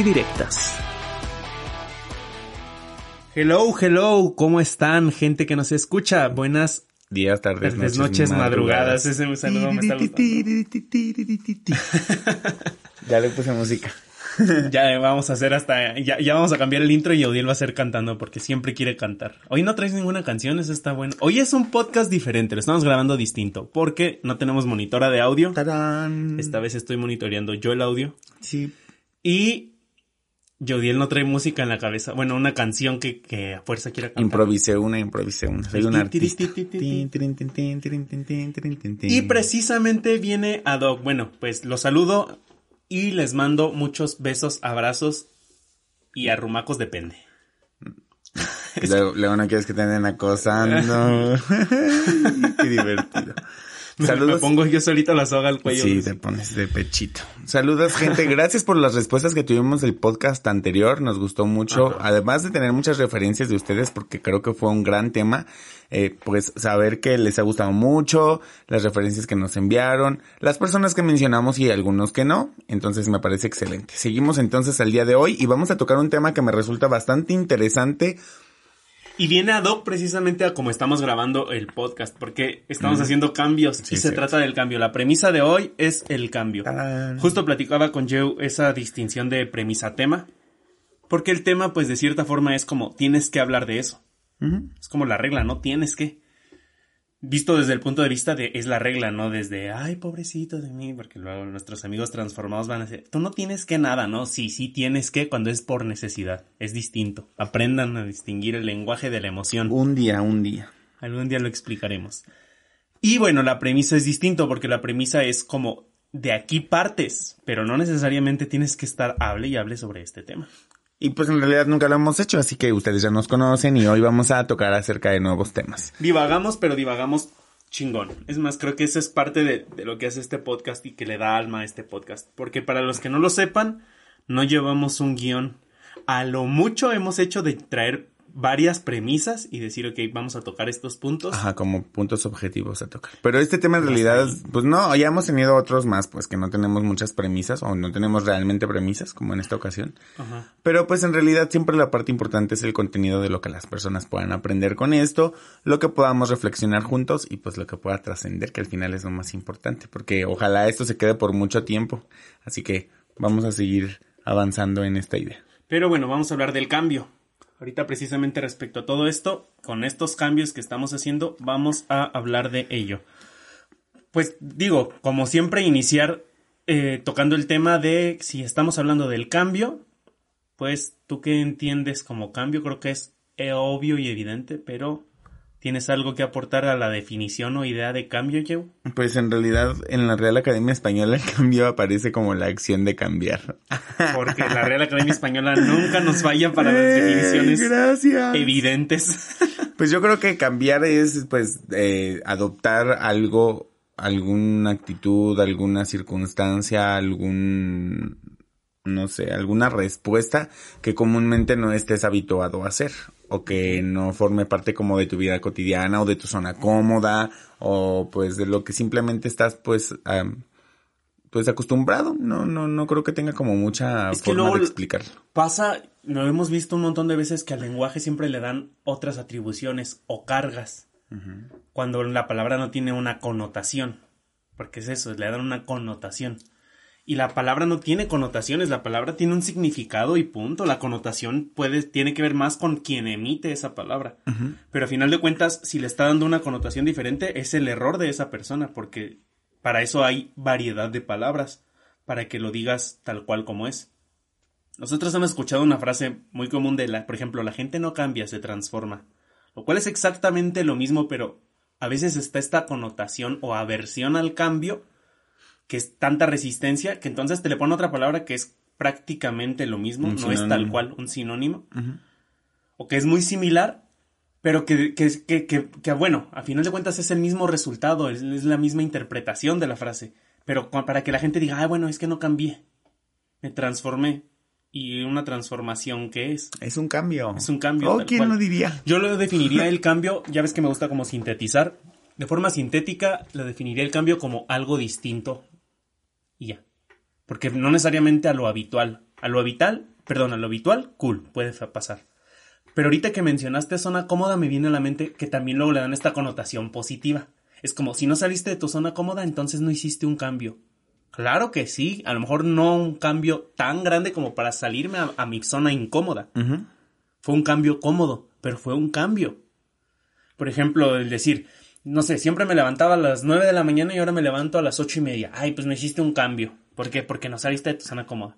y Directas. Hello, hello, ¿cómo están, gente que nos escucha? Buenas días, tardes, noches, noches madrugadas. Ese saludo me está Ya le puse música. ya vamos a hacer hasta. Ya, ya, vamos a cambiar el intro y Odiel va a ser cantando porque siempre quiere cantar. Hoy no traes ninguna canción, eso está bueno. Hoy es un podcast diferente, lo estamos grabando distinto porque no tenemos monitora de audio. ¡Tarán! Esta vez estoy monitoreando yo el audio. Sí. Y Jodiel no trae música en la cabeza. Bueno, una canción que, que a fuerza quiera cantar. Improvisé una, improvisé una. Soy un artista. Y precisamente viene ad hoc. Bueno, pues lo saludo y les mando muchos besos, abrazos y arrumacos depende. Luego, luego no quieres que te anden acosando. Qué divertido. Saludos. Me pongo yo solito la soga al cuello. Sí, te pones de pechito. Saludos, gente. Gracias por las respuestas que tuvimos del podcast anterior. Nos gustó mucho. Además de tener muchas referencias de ustedes, porque creo que fue un gran tema. Eh, pues saber que les ha gustado mucho, las referencias que nos enviaron, las personas que mencionamos y algunos que no. Entonces me parece excelente. Seguimos entonces al día de hoy y vamos a tocar un tema que me resulta bastante interesante y viene ad hoc precisamente a como estamos grabando el podcast, porque estamos haciendo cambios y se trata del cambio. La premisa de hoy es el cambio. Justo platicaba con Joe esa distinción de premisa-tema, porque el tema, pues de cierta forma es como tienes que hablar de eso. Es como la regla, ¿no? Tienes que visto desde el punto de vista de es la regla, ¿no? Desde, ay, pobrecito de mí, porque luego nuestros amigos transformados van a decir, tú no tienes que nada, ¿no? Sí, sí tienes que cuando es por necesidad, es distinto. Aprendan a distinguir el lenguaje de la emoción. Un día, un día. Algún día lo explicaremos. Y bueno, la premisa es distinto porque la premisa es como de aquí partes, pero no necesariamente tienes que estar hable y hable sobre este tema. Y pues en realidad nunca lo hemos hecho, así que ustedes ya nos conocen y hoy vamos a tocar acerca de nuevos temas. Divagamos, pero divagamos chingón. Es más, creo que eso es parte de, de, lo que hace este podcast y que le da alma a este podcast. Porque para los que no lo sepan, no llevamos un guion. A lo mucho hemos hecho de traer varias premisas y decir, ok, vamos a tocar estos puntos. Ajá, como puntos objetivos a tocar. Pero este tema en realidad, pues no, ya hemos tenido otros más, pues que no tenemos muchas premisas o no tenemos realmente premisas, como en esta ocasión. Ajá. Pero pues en realidad siempre la parte importante es el contenido de lo que las personas puedan aprender con esto, lo que podamos reflexionar juntos y pues lo que pueda trascender, que al final es lo más importante, porque ojalá esto se quede por mucho tiempo. Así que vamos a seguir avanzando en esta idea. Pero bueno, vamos a hablar del cambio. Ahorita precisamente respecto a todo esto, con estos cambios que estamos haciendo, vamos a hablar de ello. Pues digo, como siempre, iniciar eh, tocando el tema de si estamos hablando del cambio, pues tú qué entiendes como cambio, creo que es eh, obvio y evidente, pero ¿Tienes algo que aportar a la definición o idea de cambio, Joe? Pues en realidad en la Real Academia Española el cambio aparece como la acción de cambiar. Porque la Real Academia Española nunca nos falla para las definiciones Gracias. evidentes. Pues yo creo que cambiar es pues eh, adoptar algo, alguna actitud, alguna circunstancia, algún no sé, alguna respuesta que comúnmente no estés habituado a hacer o que no forme parte como de tu vida cotidiana o de tu zona cómoda o pues de lo que simplemente estás pues pues acostumbrado. No no no creo que tenga como mucha forma de explicarlo. pasa lo hemos visto un montón de veces que al lenguaje siempre le dan otras atribuciones o cargas cuando la palabra no tiene una connotación porque es eso le dan una connotación y la palabra no tiene connotaciones, la palabra tiene un significado y punto. La connotación puede, tiene que ver más con quien emite esa palabra. Pero a final de cuentas, si le está dando una connotación diferente, es el error de esa persona, porque para eso hay variedad de palabras, para que lo digas tal cual como es. Nosotros hemos escuchado una frase muy común de la, por ejemplo, la gente no cambia, se transforma. Lo cual es exactamente lo mismo, pero a veces está esta connotación o aversión al cambio que es tanta resistencia que entonces te le pone otra palabra que es prácticamente lo mismo, no es tal cual un sinónimo, o que es muy similar, pero que, que, que, que, bueno, a final de cuentas es el mismo resultado, es, la misma interpretación de la frase, pero para que la gente diga, ah, bueno, es que no cambié, me transformé. Y una transformación que es. Es un cambio. Es un cambio. Oh, ¿quién lo diría? Yo lo definiría el cambio, ya ves que me gusta como sintetizar. De forma sintética, lo definiría el cambio como algo distinto. Y ya. Porque no necesariamente a lo habitual. A lo habitual, perdón, a lo habitual, cool, puede pasar. Pero ahorita que mencionaste zona cómoda, me viene a la mente que también luego le dan esta connotación positiva. Es como si no saliste de tu zona cómoda, entonces no hiciste un cambio. Claro que sí, a lo mejor no un cambio tan grande como para salirme a, mi zona incómoda. Fue un cambio cómodo, pero fue un cambio. Por ejemplo, el decir, no sé, siempre me levantaba a las nueve de la mañana y ahora me levanto a las ocho y media. Ay, pues no hiciste un cambio. ¿Por qué? Porque no saliste de tu zona cómoda.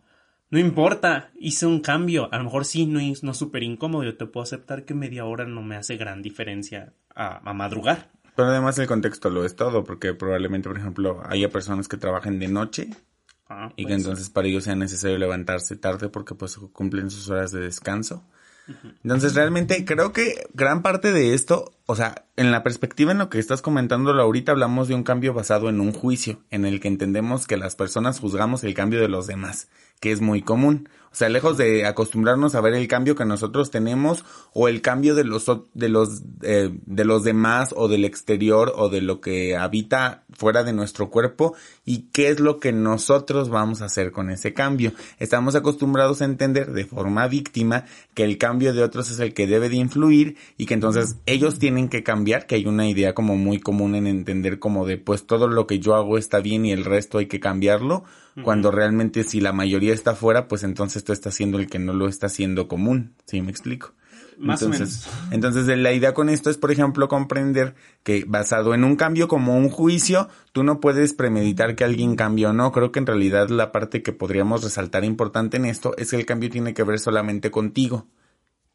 No importa, hice un cambio. A lo mejor sí, no es no súper incómodo. Yo te puedo aceptar que media hora no me hace gran diferencia a, madrugar. Pero además el contexto lo es todo, porque probablemente, por ejemplo, haya personas que trabajen de noche ah, y que entonces para ellos sea necesario levantarse tarde porque pues cumplen sus horas de descanso. Entonces realmente creo que gran parte de esto, o sea, en la perspectiva en lo que estás comentándolo ahorita hablamos de un cambio basado en un juicio, en el que entendemos que las personas juzgamos el cambio de los demás que es muy común. O sea, lejos de acostumbrarnos a ver el cambio que nosotros tenemos o el cambio de los de los eh, de los demás o del exterior o de lo que habita fuera de nuestro cuerpo y qué es lo que nosotros vamos a hacer con ese cambio. Estamos acostumbrados a entender de forma víctima que el cambio de otros es el que debe de influir y que entonces ellos tienen que cambiar, que hay una idea como muy común en entender como de pues todo lo que yo hago está bien y el resto hay que cambiarlo cuando realmente si la mayoría está fuera, pues entonces tú estás siendo el que no lo está haciendo común, ¿sí me explico? Más entonces, o menos. entonces la idea con esto es, por ejemplo, comprender que basado en un cambio como un juicio, tú no puedes premeditar que alguien cambie o no. Creo que en realidad la parte que podríamos resaltar importante en esto es que el cambio tiene que ver solamente contigo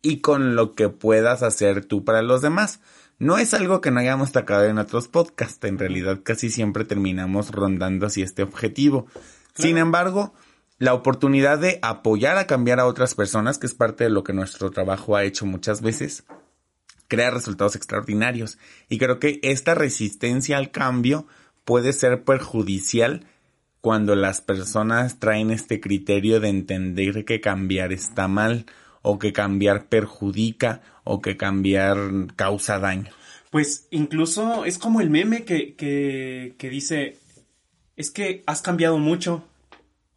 y con lo que puedas hacer tú para los demás. No es algo que no hayamos tocado en otros podcasts, en realidad casi siempre terminamos rondando hacia este objetivo. Sin embargo, la oportunidad de apoyar a cambiar a otras personas, que es parte de lo que nuestro trabajo ha hecho muchas veces, crea resultados extraordinarios. Y creo que esta resistencia al cambio puede ser perjudicial cuando las personas traen este criterio de entender que cambiar está mal o que cambiar perjudica o que cambiar causa daño. Pues incluso es como el meme que, que, que dice, es que has cambiado mucho.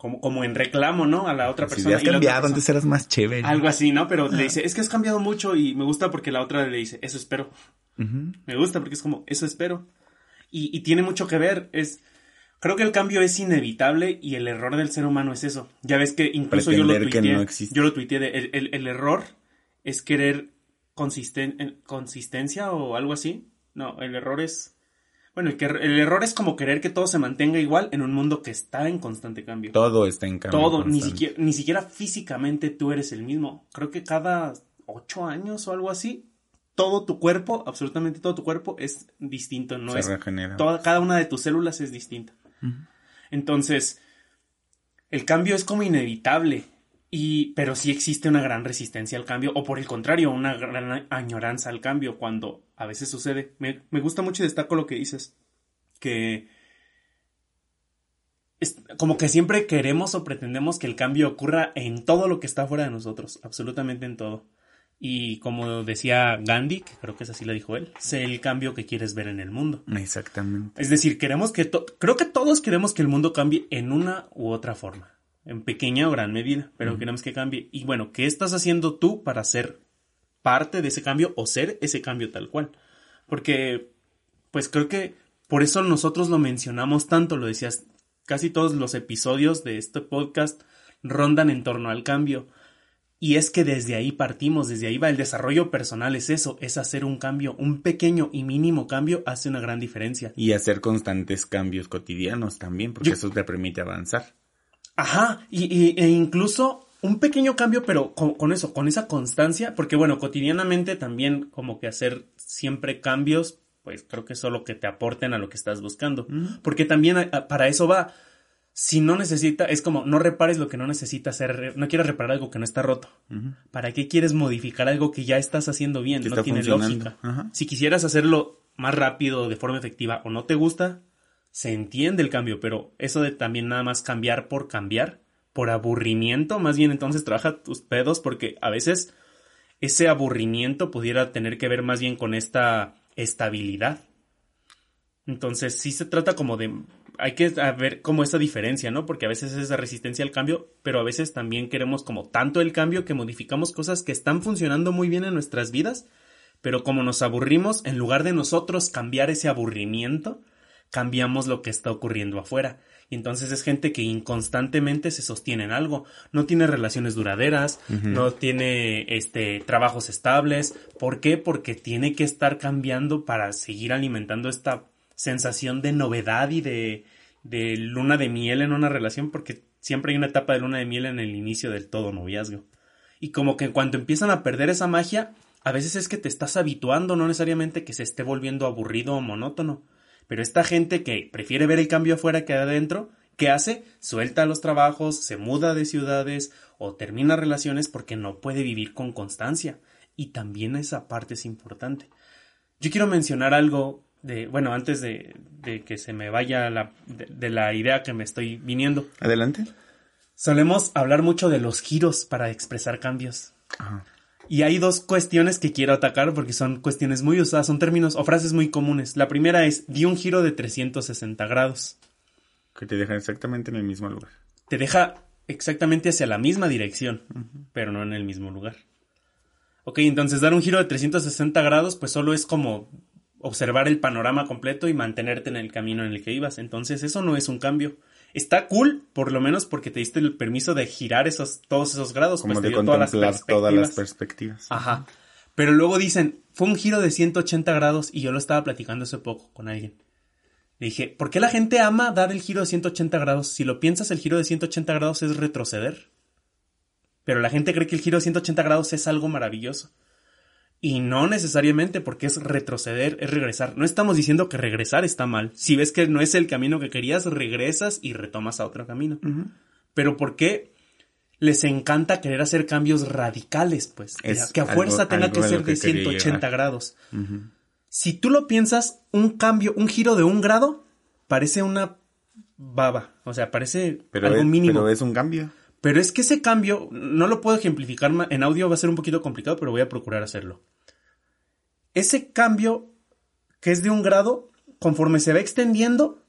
Como, como en reclamo, ¿no? A la otra persona. has cambiado, antes eras más chévere. Algo así, ¿no? Pero le dice, es que has cambiado mucho y me gusta porque la otra le dice, eso espero. Me gusta porque es como, eso espero. Y, y tiene mucho que ver, es... Creo que el cambio es inevitable y el error del ser humano es eso. Ya ves que incluso yo lo tuiteé. yo lo tuiteé de, el, el, error es querer consisten, consistencia o algo así. No, el error es bueno, el, el error es como querer que todo se mantenga igual en un mundo que está en constante cambio. Todo está en cambio. Todo, ni siquiera, ni siquiera físicamente tú eres el mismo. Creo que cada ocho años o algo así, todo tu cuerpo, absolutamente todo tu cuerpo es distinto. No se es, regenera. Toda, cada una de tus células es distinta. Entonces, el cambio es como inevitable. Y, pero sí existe una gran resistencia al cambio, o por el contrario, una gran añoranza al cambio cuando a veces sucede. Me, gusta mucho y destaco lo que dices, que es, como que siempre queremos o pretendemos que el cambio ocurra en todo lo que está fuera de nosotros, absolutamente en todo. Y como decía Gandhi, que creo que es así lo dijo él, sé el cambio que quieres ver en el mundo. Exactamente. Es decir, queremos que, creo que todos queremos que el mundo cambie en una u otra forma en pequeña o gran medida, pero queremos que cambie. Y bueno, ¿qué estás haciendo tú para ser parte de ese cambio o ser ese cambio tal cual? Porque, pues creo que por eso nosotros lo mencionamos tanto, lo decías, casi todos los episodios de este podcast rondan en torno al cambio. Y es que desde ahí partimos, desde ahí va el desarrollo personal, es eso, es hacer un cambio, un pequeño y mínimo cambio hace una gran diferencia. Y hacer constantes cambios cotidianos también, porque eso te permite avanzar. Ajá, y, e incluso un pequeño cambio, pero con, eso, con esa constancia, porque bueno, cotidianamente también como que hacer siempre cambios, pues creo que es solo que te aporten a lo que estás buscando, porque también para eso va. si no necesita, es como no repares lo que no necesita hacer, no quieres reparar algo que no está roto. ¿Para qué quieres modificar algo que ya estás haciendo bien? no tiene lógica. Si quisieras hacerlo más rápido, de forma efectiva, o no te gusta, se entiende el cambio, pero eso de también nada más cambiar por cambiar, por aburrimiento, más bien entonces trabaja tus pedos, porque a veces ese aburrimiento pudiera tener que ver más bien con esta estabilidad. Entonces sí se trata como de hay que ver como esa diferencia, ¿no? Porque a veces es esa resistencia al cambio, pero a veces también queremos como tanto el cambio que modificamos cosas que están funcionando muy bien en nuestras vidas, pero como nos aburrimos, en lugar de nosotros cambiar ese aburrimiento, cambiamos lo que está ocurriendo afuera. Y entonces es gente que inconstantemente se sostiene en algo, no tiene relaciones duraderas, no tiene este trabajos estables. ¿Por qué? Porque tiene que estar cambiando para seguir alimentando esta sensación de novedad y de, de luna de miel en una relación, porque siempre hay una etapa de luna de miel en el inicio del todo noviazgo. Y como que cuando empiezan a perder esa magia, a veces es que te estás habituando, no necesariamente que se esté volviendo aburrido o monótono. Pero esta gente que prefiere ver el cambio afuera que adentro, ¿qué hace? Suelta los trabajos, se muda de ciudades o termina relaciones porque no puede vivir con constancia. Y también esa parte es importante. Yo quiero mencionar algo de, bueno, antes de, que se me vaya la, de, la idea que me estoy viniendo. Adelante. Solemos hablar mucho de los giros para expresar cambios. Y hay dos cuestiones que quiero atacar porque son cuestiones muy usadas, son términos o frases muy comunes. La primera es, di un giro de 360 grados. Que te deja exactamente en el mismo lugar. Te deja exactamente hacia la misma dirección, pero no en el mismo lugar. Ok, entonces dar un giro de 360 grados pues solo es como observar el panorama completo y mantenerte en el camino en el que ibas. Entonces, eso no es un cambio. Está cool, por lo menos porque te diste el permiso de girar esos, todos esos grados. Como pues, de contemplar todas las perspectivas. Ajá. Pero luego dicen, fue un giro de 180 grados y yo lo estaba platicando hace poco con alguien. Le dije, ¿por qué la gente ama dar el giro de 180 grados? Si lo piensas, el giro de 180 grados es retroceder. Pero la gente cree que el giro de 180 grados es algo maravilloso. Y no necesariamente porque es retroceder, es regresar. No estamos diciendo que regresar está mal. Si ves que no es el camino que querías, regresas y retomas a otro camino. Pero ¿por qué les encanta querer hacer cambios radicales? Pues que a fuerza tenga que ser de, 180 grados. Si tú lo piensas, un cambio, un giro de un grado, parece una baba. O sea, parece algo mínimo. Pero es un cambio. Pero es que ese cambio, no lo puedo ejemplificar en audio, va a ser un poquito complicado, pero voy a procurar hacerlo. Ese cambio, que es de un grado, conforme se va extendiendo,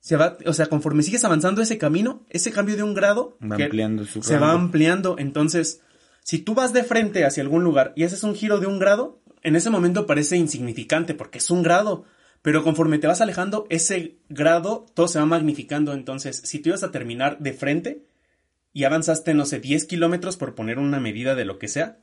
se va, o sea, conforme sigues avanzando ese camino, ese cambio de un grado se va ampliando. Entonces, si tú vas de frente hacia algún lugar y haces un giro de un grado, en ese momento parece insignificante porque es un grado. Pero conforme te vas alejando, ese grado todo se va magnificando. Entonces, si tú ibas a terminar de frente, y avanzaste, no sé, 10 kilómetros por poner una medida de lo que sea,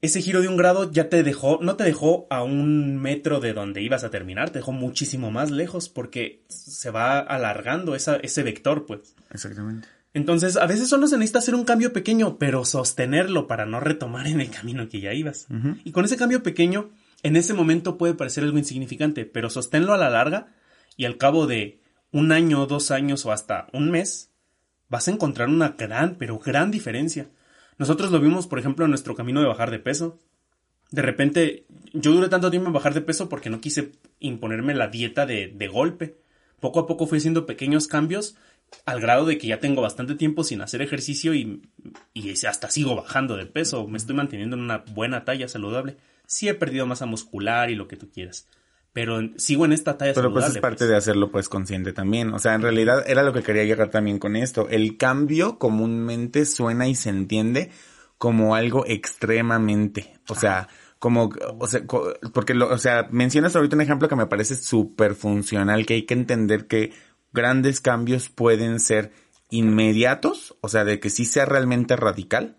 ese giro de un grado ya te dejó, no te dejó a un metro de donde ibas a terminar, te dejó muchísimo más lejos porque se va alargando esa, ese vector, pues. Exactamente. Entonces, a veces solo se necesita hacer un cambio pequeño, pero sostenerlo para no retomar en el camino que ya ibas. Y con ese cambio pequeño, en ese momento puede parecer algo insignificante, pero sosténlo a la larga y al cabo de un año, dos años o hasta un mes, vas a encontrar una gran, pero gran diferencia. Nosotros lo vimos, por ejemplo, en nuestro camino de bajar de peso. De repente, yo duré tanto tiempo en bajar de peso porque no quise imponerme la dieta de, de golpe. Poco a poco fui haciendo pequeños cambios al grado de que ya tengo bastante tiempo sin hacer ejercicio y, y, hasta sigo bajando de peso, me estoy manteniendo en una buena talla saludable. Sí he perdido masa muscular y lo que tú quieras pero sigo en esta talla Pero pues es parte pues. de hacerlo pues consciente también. O sea, en realidad era lo que quería llegar también con esto. El cambio comúnmente suena y se entiende como algo extremadamente, o sea, como, o sea, porque lo, o sea, mencionas ahorita un ejemplo que me parece súper funcional, que hay que entender que grandes cambios pueden ser inmediatos, o sea, de que sí sea realmente radical,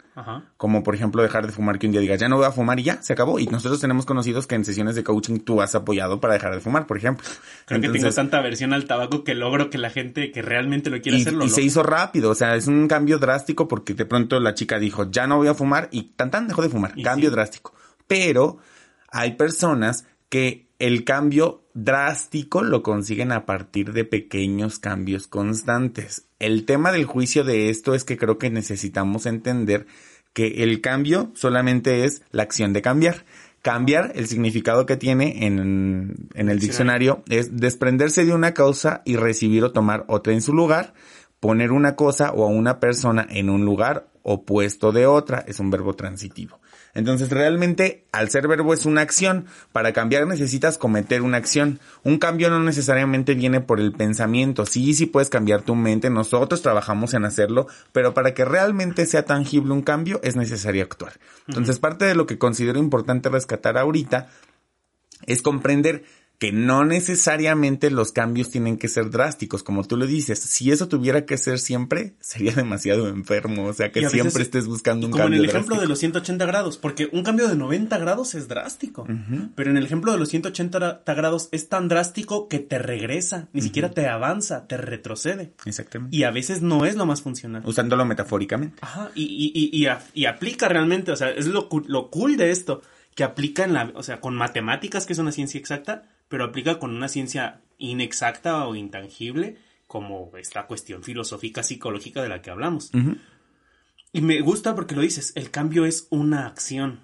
como por ejemplo dejar de fumar, que un día digas, ya no voy a fumar y ya, se acabó. Y nosotros tenemos conocidos que en sesiones de coaching tú has apoyado para dejar de fumar, por ejemplo. Creo que tengo tanta aversión al tabaco que logro que la gente que realmente lo quiere hacer Y se hizo rápido, o sea, es un cambio drástico porque de pronto la chica dijo, ya no voy a fumar y tan tan dejó de fumar, cambio drástico. Pero hay personas que el cambio drástico lo consiguen a partir de pequeños cambios constantes. El tema del juicio de esto es que creo que necesitamos entender que el cambio solamente es la acción de cambiar. Cambiar, el significado que tiene en, el diccionario es desprenderse de una causa y recibir o tomar otra en su lugar, poner una cosa o a una persona en un lugar opuesto de otra, es un verbo transitivo. Entonces realmente al ser verbo es una acción. Para cambiar necesitas cometer una acción. Un cambio no necesariamente viene por el pensamiento. Sí, sí puedes cambiar tu mente. Nosotros trabajamos en hacerlo. Pero para que realmente sea tangible un cambio es necesario actuar. Entonces parte de lo que considero importante rescatar ahorita es comprender que no necesariamente los cambios tienen que ser drásticos, como tú lo dices. Si eso tuviera que ser siempre, sería demasiado enfermo. O sea, que siempre estés buscando un como cambio. en el ejemplo de los 180 grados, porque un cambio de 90 grados es drástico. Pero en el ejemplo de los 180 grados es tan drástico que te regresa, ni siquiera te avanza, te retrocede. Exactamente. Y a veces no es lo más funcional. Usándolo metafóricamente. Ajá, y, y, y, y, aplica realmente, o sea, es lo, lo cool de esto, que aplica en la, o sea, con matemáticas, que es una ciencia exacta, pero aplica con una ciencia inexacta o intangible, como esta cuestión filosófica psicológica de la que hablamos. Y me gusta porque lo dices, el cambio es una acción.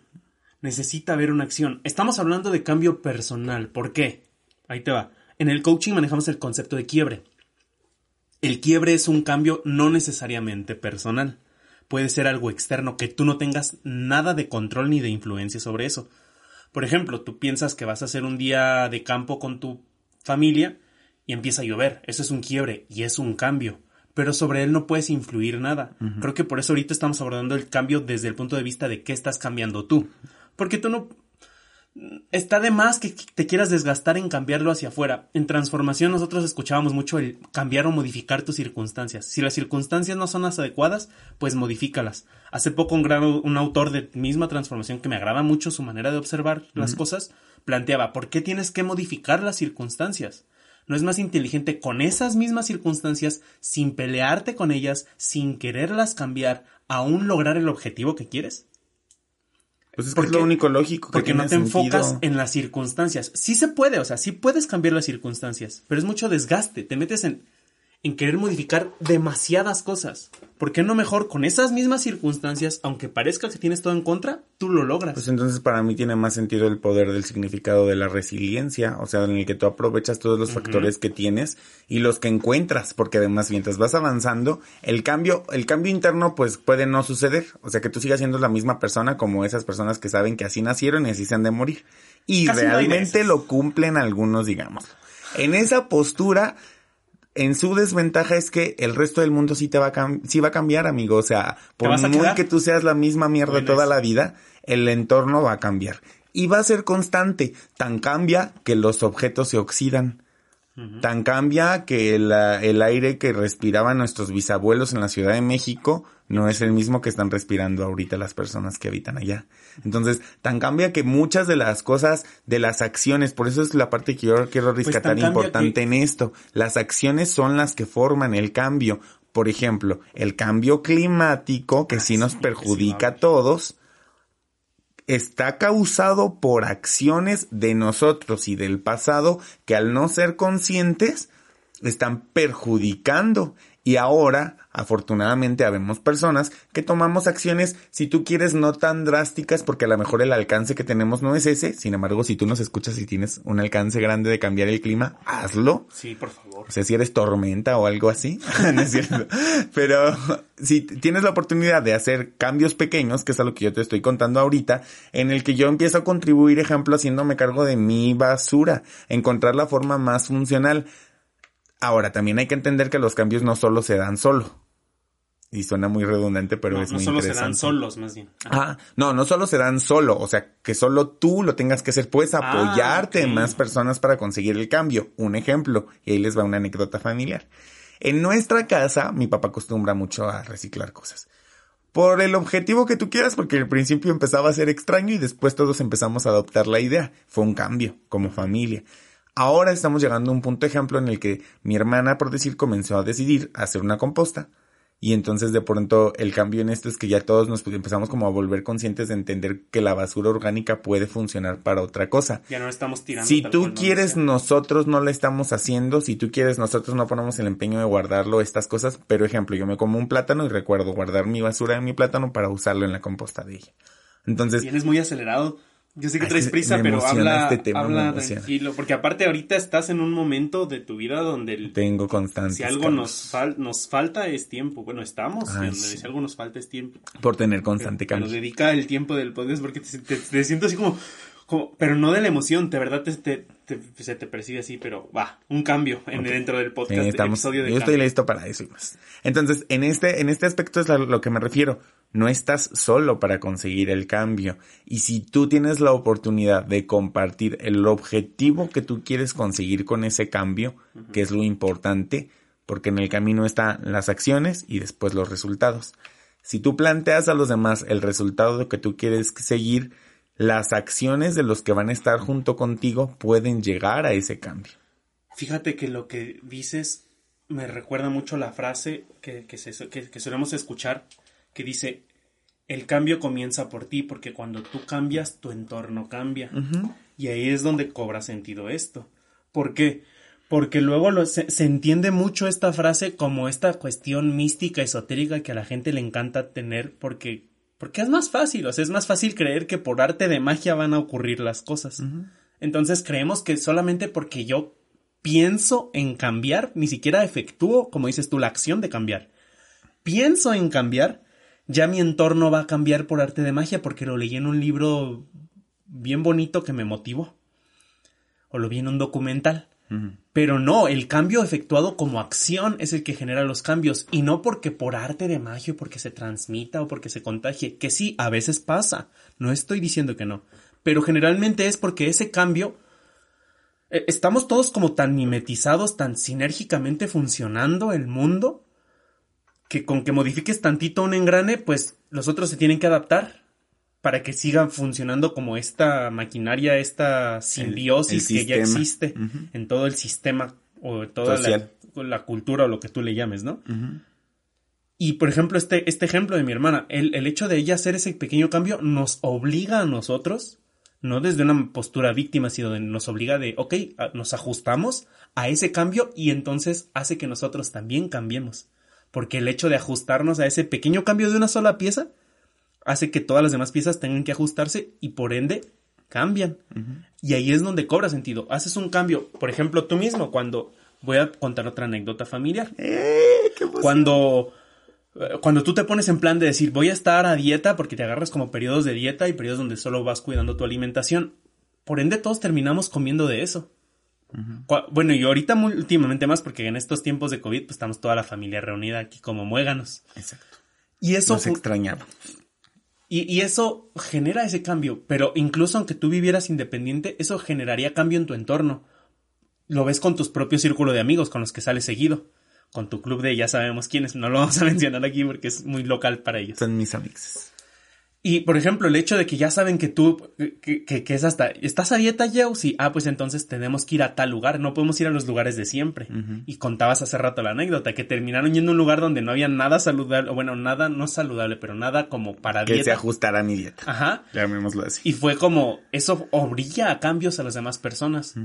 Necesita haber una acción. Estamos hablando de cambio personal. ¿Por qué? Ahí te va. En el coaching manejamos el concepto de quiebre. El quiebre es un cambio no necesariamente personal. Puede ser algo externo que tú no tengas nada de control ni de influencia sobre eso. Por ejemplo, tú piensas que vas a hacer un día de campo con tu familia y empieza a llover. Eso es un quiebre y es un cambio. Pero sobre él no puedes influir nada. Creo que por eso ahorita estamos abordando el cambio desde el punto de vista de qué estás cambiando tú. Porque tú no, está de más que te quieras desgastar en cambiarlo hacia afuera. En transformación nosotros escuchábamos mucho el cambiar o modificar tus circunstancias. Si las circunstancias no son las adecuadas, pues modifícalas. Hace poco un, gran, un autor de misma transformación que me agrada mucho su manera de observar las cosas, planteaba, ¿por qué tienes que modificar las circunstancias? ¿No es más inteligente con esas mismas circunstancias, sin pelearte con ellas, sin quererlas cambiar, aún lograr el objetivo que quieres? Pues es, porque, es lo único lógico. Que porque no te enfocas en las circunstancias. Sí se puede, o sea, sí puedes cambiar las circunstancias, pero es mucho desgaste. Te metes en, en querer modificar demasiadas cosas. ¿Por qué no mejor con esas mismas circunstancias, aunque parezca que tienes todo en contra, tú lo logras? Pues entonces para mí tiene más sentido el poder del significado de la resiliencia, o sea, en el que tú aprovechas todos los factores que tienes y los que encuentras, porque además mientras vas avanzando, el cambio, el cambio interno pues puede no suceder, o sea, que tú sigas siendo la misma persona como esas personas que saben que así nacieron y así se han de morir. Y Casi realmente lo cumplen algunos, digamos. En esa postura en su desventaja es que el resto del mundo sí te va a, sí va a cambiar, amigo. O sea, por muy quedar? que tú seas la misma mierda toda la vida, el entorno va a cambiar. Y va a ser constante. Tan cambia que los objetos se oxidan. Tan cambia que la- el aire que respiraban nuestros bisabuelos en la Ciudad de México no es el mismo que están respirando ahorita las personas que habitan allá. Entonces, tan cambia que muchas de las cosas, de las acciones, por eso es la parte que yo quiero rescatar Pues cambia importante que- en esto. Las acciones son las que forman el cambio. Por ejemplo, el cambio climático, que sí nos sí, perjudica sí, a todos, está causado por acciones de nosotros y del pasado que al no ser conscientes están perjudicando. Y ahora, afortunadamente, habemos personas que tomamos acciones, si tú quieres, no tan drásticas, porque a lo mejor el alcance que tenemos no es ese. Sin embargo, si tú nos escuchas y tienes un alcance grande de cambiar el clima, hazlo. Sí, por favor. O sea, si eres tormenta o algo así, no es cierto. Pero si tienes la oportunidad de hacer cambios pequeños, que es a lo que yo te estoy contando ahorita, en el que yo empiezo a contribuir, ejemplo, haciéndome cargo de mi basura, encontrar la forma más funcional. Ahora, también hay que entender que los cambios no solo se dan solo. Y suena muy redundante, pero no, es no muy solo se dan solos, más bien. Ah, no, no solo se dan solo, o sea, que solo tú lo tengas que hacer, puedes Ah, apoyarte en más personas para conseguir el cambio. Un ejemplo, y ahí les va una anécdota familiar. En nuestra casa, mi papá acostumbra mucho a reciclar cosas. Por el objetivo que tú quieras, porque al principio empezaba a ser extraño y después todos empezamos a adoptar la idea. Fue un cambio, como familia. Ahora estamos llegando a un punto ejemplo en el que mi hermana, por decir, comenzó a decidir hacer una composta Y entonces de pronto el cambio en esto es que ya todos nos empezamos como a volver conscientes de entender que la basura orgánica puede funcionar para otra cosa. Ya no estamos tirando. Si tú quieres, nosotros no la estamos haciendo. Si tú quieres, nosotros no ponemos el empeño de guardarlo, estas cosas. Pero ejemplo, yo me como un plátano y recuerdo guardar mi basura en mi plátano para usarlo en la composta de ella. Entonces. Vienes muy acelerado. Yo sé que traes prisa, pero habla, este habla tranquilo, porque aparte ahorita estás en un momento de tu vida donde el, tengo constante. Si algo nos, nos falta es tiempo. Bueno, estamos. si algo nos falta es tiempo. Por tener constante cambio. Pero dedica el tiempo del podcast porque te, siento así como, como, pero no de la emoción, de verdad te, se te percibe así, pero va, un cambio en, dentro del podcast. estamos, yo estoy listo para eso y más. Entonces, en este, en este aspecto es a lo que me refiero no estás solo para conseguir el cambio. Y si tú tienes la oportunidad de compartir el objetivo que tú quieres conseguir con ese cambio, que es lo importante, porque en el camino están las acciones y después los resultados. Si tú planteas a los demás el resultado de que tú quieres seguir, las acciones de los que van a estar junto contigo pueden llegar a ese cambio. Fíjate que lo que dices me recuerda mucho la frase que, que, que solemos escuchar que dice, el cambio comienza por ti, porque cuando tú cambias, tu entorno cambia. Y ahí es donde cobra sentido esto. ¿Por qué? Porque luego se, entiende mucho esta frase como esta cuestión mística, esotérica que a la gente le encanta tener porque, porque es más fácil, o sea, es más fácil creer que por arte de magia van a ocurrir las cosas. Entonces creemos que solamente porque yo pienso en cambiar, ni siquiera efectúo, como dices tú, la acción de cambiar. Pienso en cambiar, ya mi entorno va a cambiar por arte de magia porque lo leí en un libro bien bonito que me motivó. O lo vi en un documental. Pero no, el cambio efectuado como acción es el que genera los cambios y no porque por arte de magia, porque se transmita o porque se contagie, que sí, a veces pasa, no estoy diciendo que no, pero generalmente es porque ese cambio eh, estamos todos como tan mimetizados, tan sinérgicamente funcionando el mundo que con que modifiques tantito un engrane, pues los otros se tienen que adaptar para que sigan funcionando como esta maquinaria, esta simbiosis que ya existe en todo el sistema o toda la, cultura o lo que tú le llames, ¿no? Y por ejemplo, este, este ejemplo de mi hermana, el, el hecho de ella hacer ese pequeño cambio nos obliga a nosotros, no desde una postura víctima, sino de, nos obliga de, ok, nos ajustamos a ese cambio y entonces hace que nosotros también cambiemos. Porque el hecho de ajustarnos a ese pequeño cambio de una sola pieza hace que todas las demás piezas tengan que ajustarse y por ende cambian. Y ahí es donde cobra sentido. Haces un cambio, por ejemplo, tú mismo, cuando voy a contar otra anécdota familiar. Eh, cuando eh, cuando tú te pones en plan de decir voy a estar a dieta porque te agarras como periodos de dieta y periodos donde solo vas cuidando tu alimentación, por ende todos terminamos comiendo de eso. Bueno, y ahorita últimamente más porque en estos tiempos de COVID pues estamos toda la familia reunida aquí como muéganos. Exacto. Y eso... Nos extrañamos. Y, y, eso genera ese cambio, pero incluso aunque tú vivieras independiente, eso generaría cambio en tu entorno. Lo ves con tus propios círculos de amigos con los que sales seguido. Con tu club de ya sabemos quiénes, no lo vamos a mencionar aquí porque es muy local para ellos. Son mis amigos. Y, por ejemplo, el hecho de que ya saben que tú, que, que, es hasta, ¿estás a dieta, Joe? Sí, ah, pues entonces tenemos que ir a tal lugar, no podemos ir a los lugares de siempre. Y contabas hace rato la anécdota, que terminaron yendo a un lugar donde no había nada saludable, o bueno, nada, no saludable, pero nada como para dieta. Que se ajustara a mi dieta. Ajá. Llamémoslo así. Y fue como, eso obliga a cambios a las demás personas.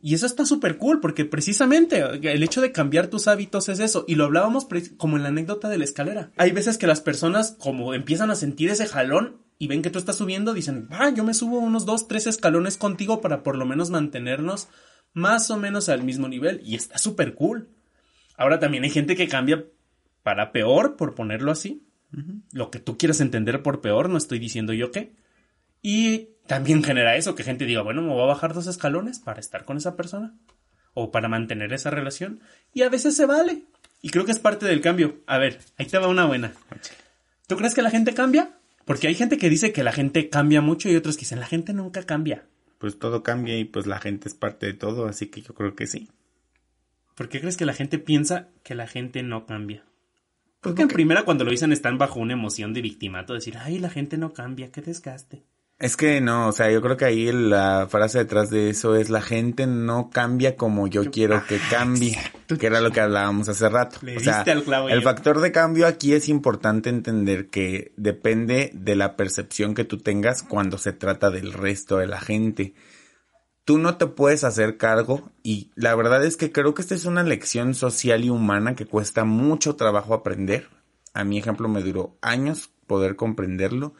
Y eso está súper cool, porque precisamente el hecho de cambiar tus hábitos es eso. Y lo hablábamos como en la anécdota de la escalera. Hay veces que las personas, como empiezan a sentir ese jalón y ven que tú estás subiendo, dicen, ah, yo me subo unos dos, tres escalones contigo para por lo menos mantenernos más o menos al mismo nivel. Y está súper cool. Ahora también hay gente que cambia para peor, por ponerlo así. Lo que tú quieras entender por peor, no estoy diciendo yo qué. Y también genera eso, que gente diga, bueno, me voy a bajar dos escalones para estar con esa persona o para mantener esa relación. Y a veces se vale. Y creo que es parte del cambio. A ver, ahí te va una buena. ¿Tú crees que la gente cambia? Porque hay gente que dice que la gente cambia mucho y otros que dicen, la gente nunca cambia. Pues todo cambia y pues la gente es parte de todo, así que yo creo que sí. ¿Por qué crees que la gente piensa que la gente no cambia? Porque en primera cuando lo dicen están bajo una emoción de victimato, decir, ay, la gente no cambia, qué desgaste. Es que no, o sea, yo creo que ahí la frase detrás de eso es la gente no cambia como yo quiero que cambie, que era lo que hablábamos hace rato. o sea, el factor de cambio aquí es importante entender que depende de la percepción que tú tengas cuando se trata del resto de la gente. Tú no te puedes hacer cargo y la verdad es que creo que esta es una lección social y humana que cuesta mucho trabajo aprender. A mi ejemplo me duró años poder comprenderlo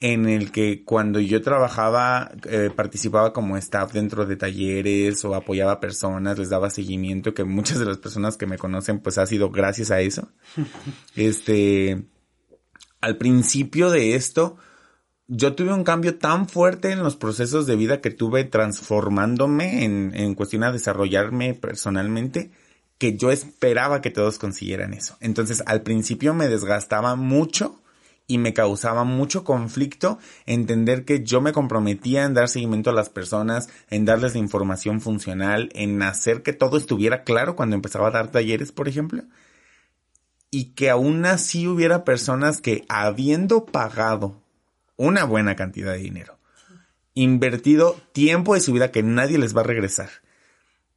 en el que cuando yo trabajaba, eh, participaba como staff dentro de talleres o apoyaba personas, les daba seguimiento, que muchas de las personas que me conocen pues ha sido gracias a eso. este, al principio de esto, yo tuve un cambio tan fuerte en los procesos de vida que tuve transformándome en, en cuestión a desarrollarme personalmente, que yo esperaba que todos consiguieran eso. Entonces, al principio me desgastaba mucho y me causaba mucho conflicto entender que yo me comprometía en dar seguimiento a las personas, en darles la información funcional, en hacer que todo estuviera claro cuando empezaba a dar talleres, por ejemplo. Y que aún así hubiera personas que habiendo pagado una buena cantidad de dinero, invertido tiempo de su vida que nadie les va a regresar,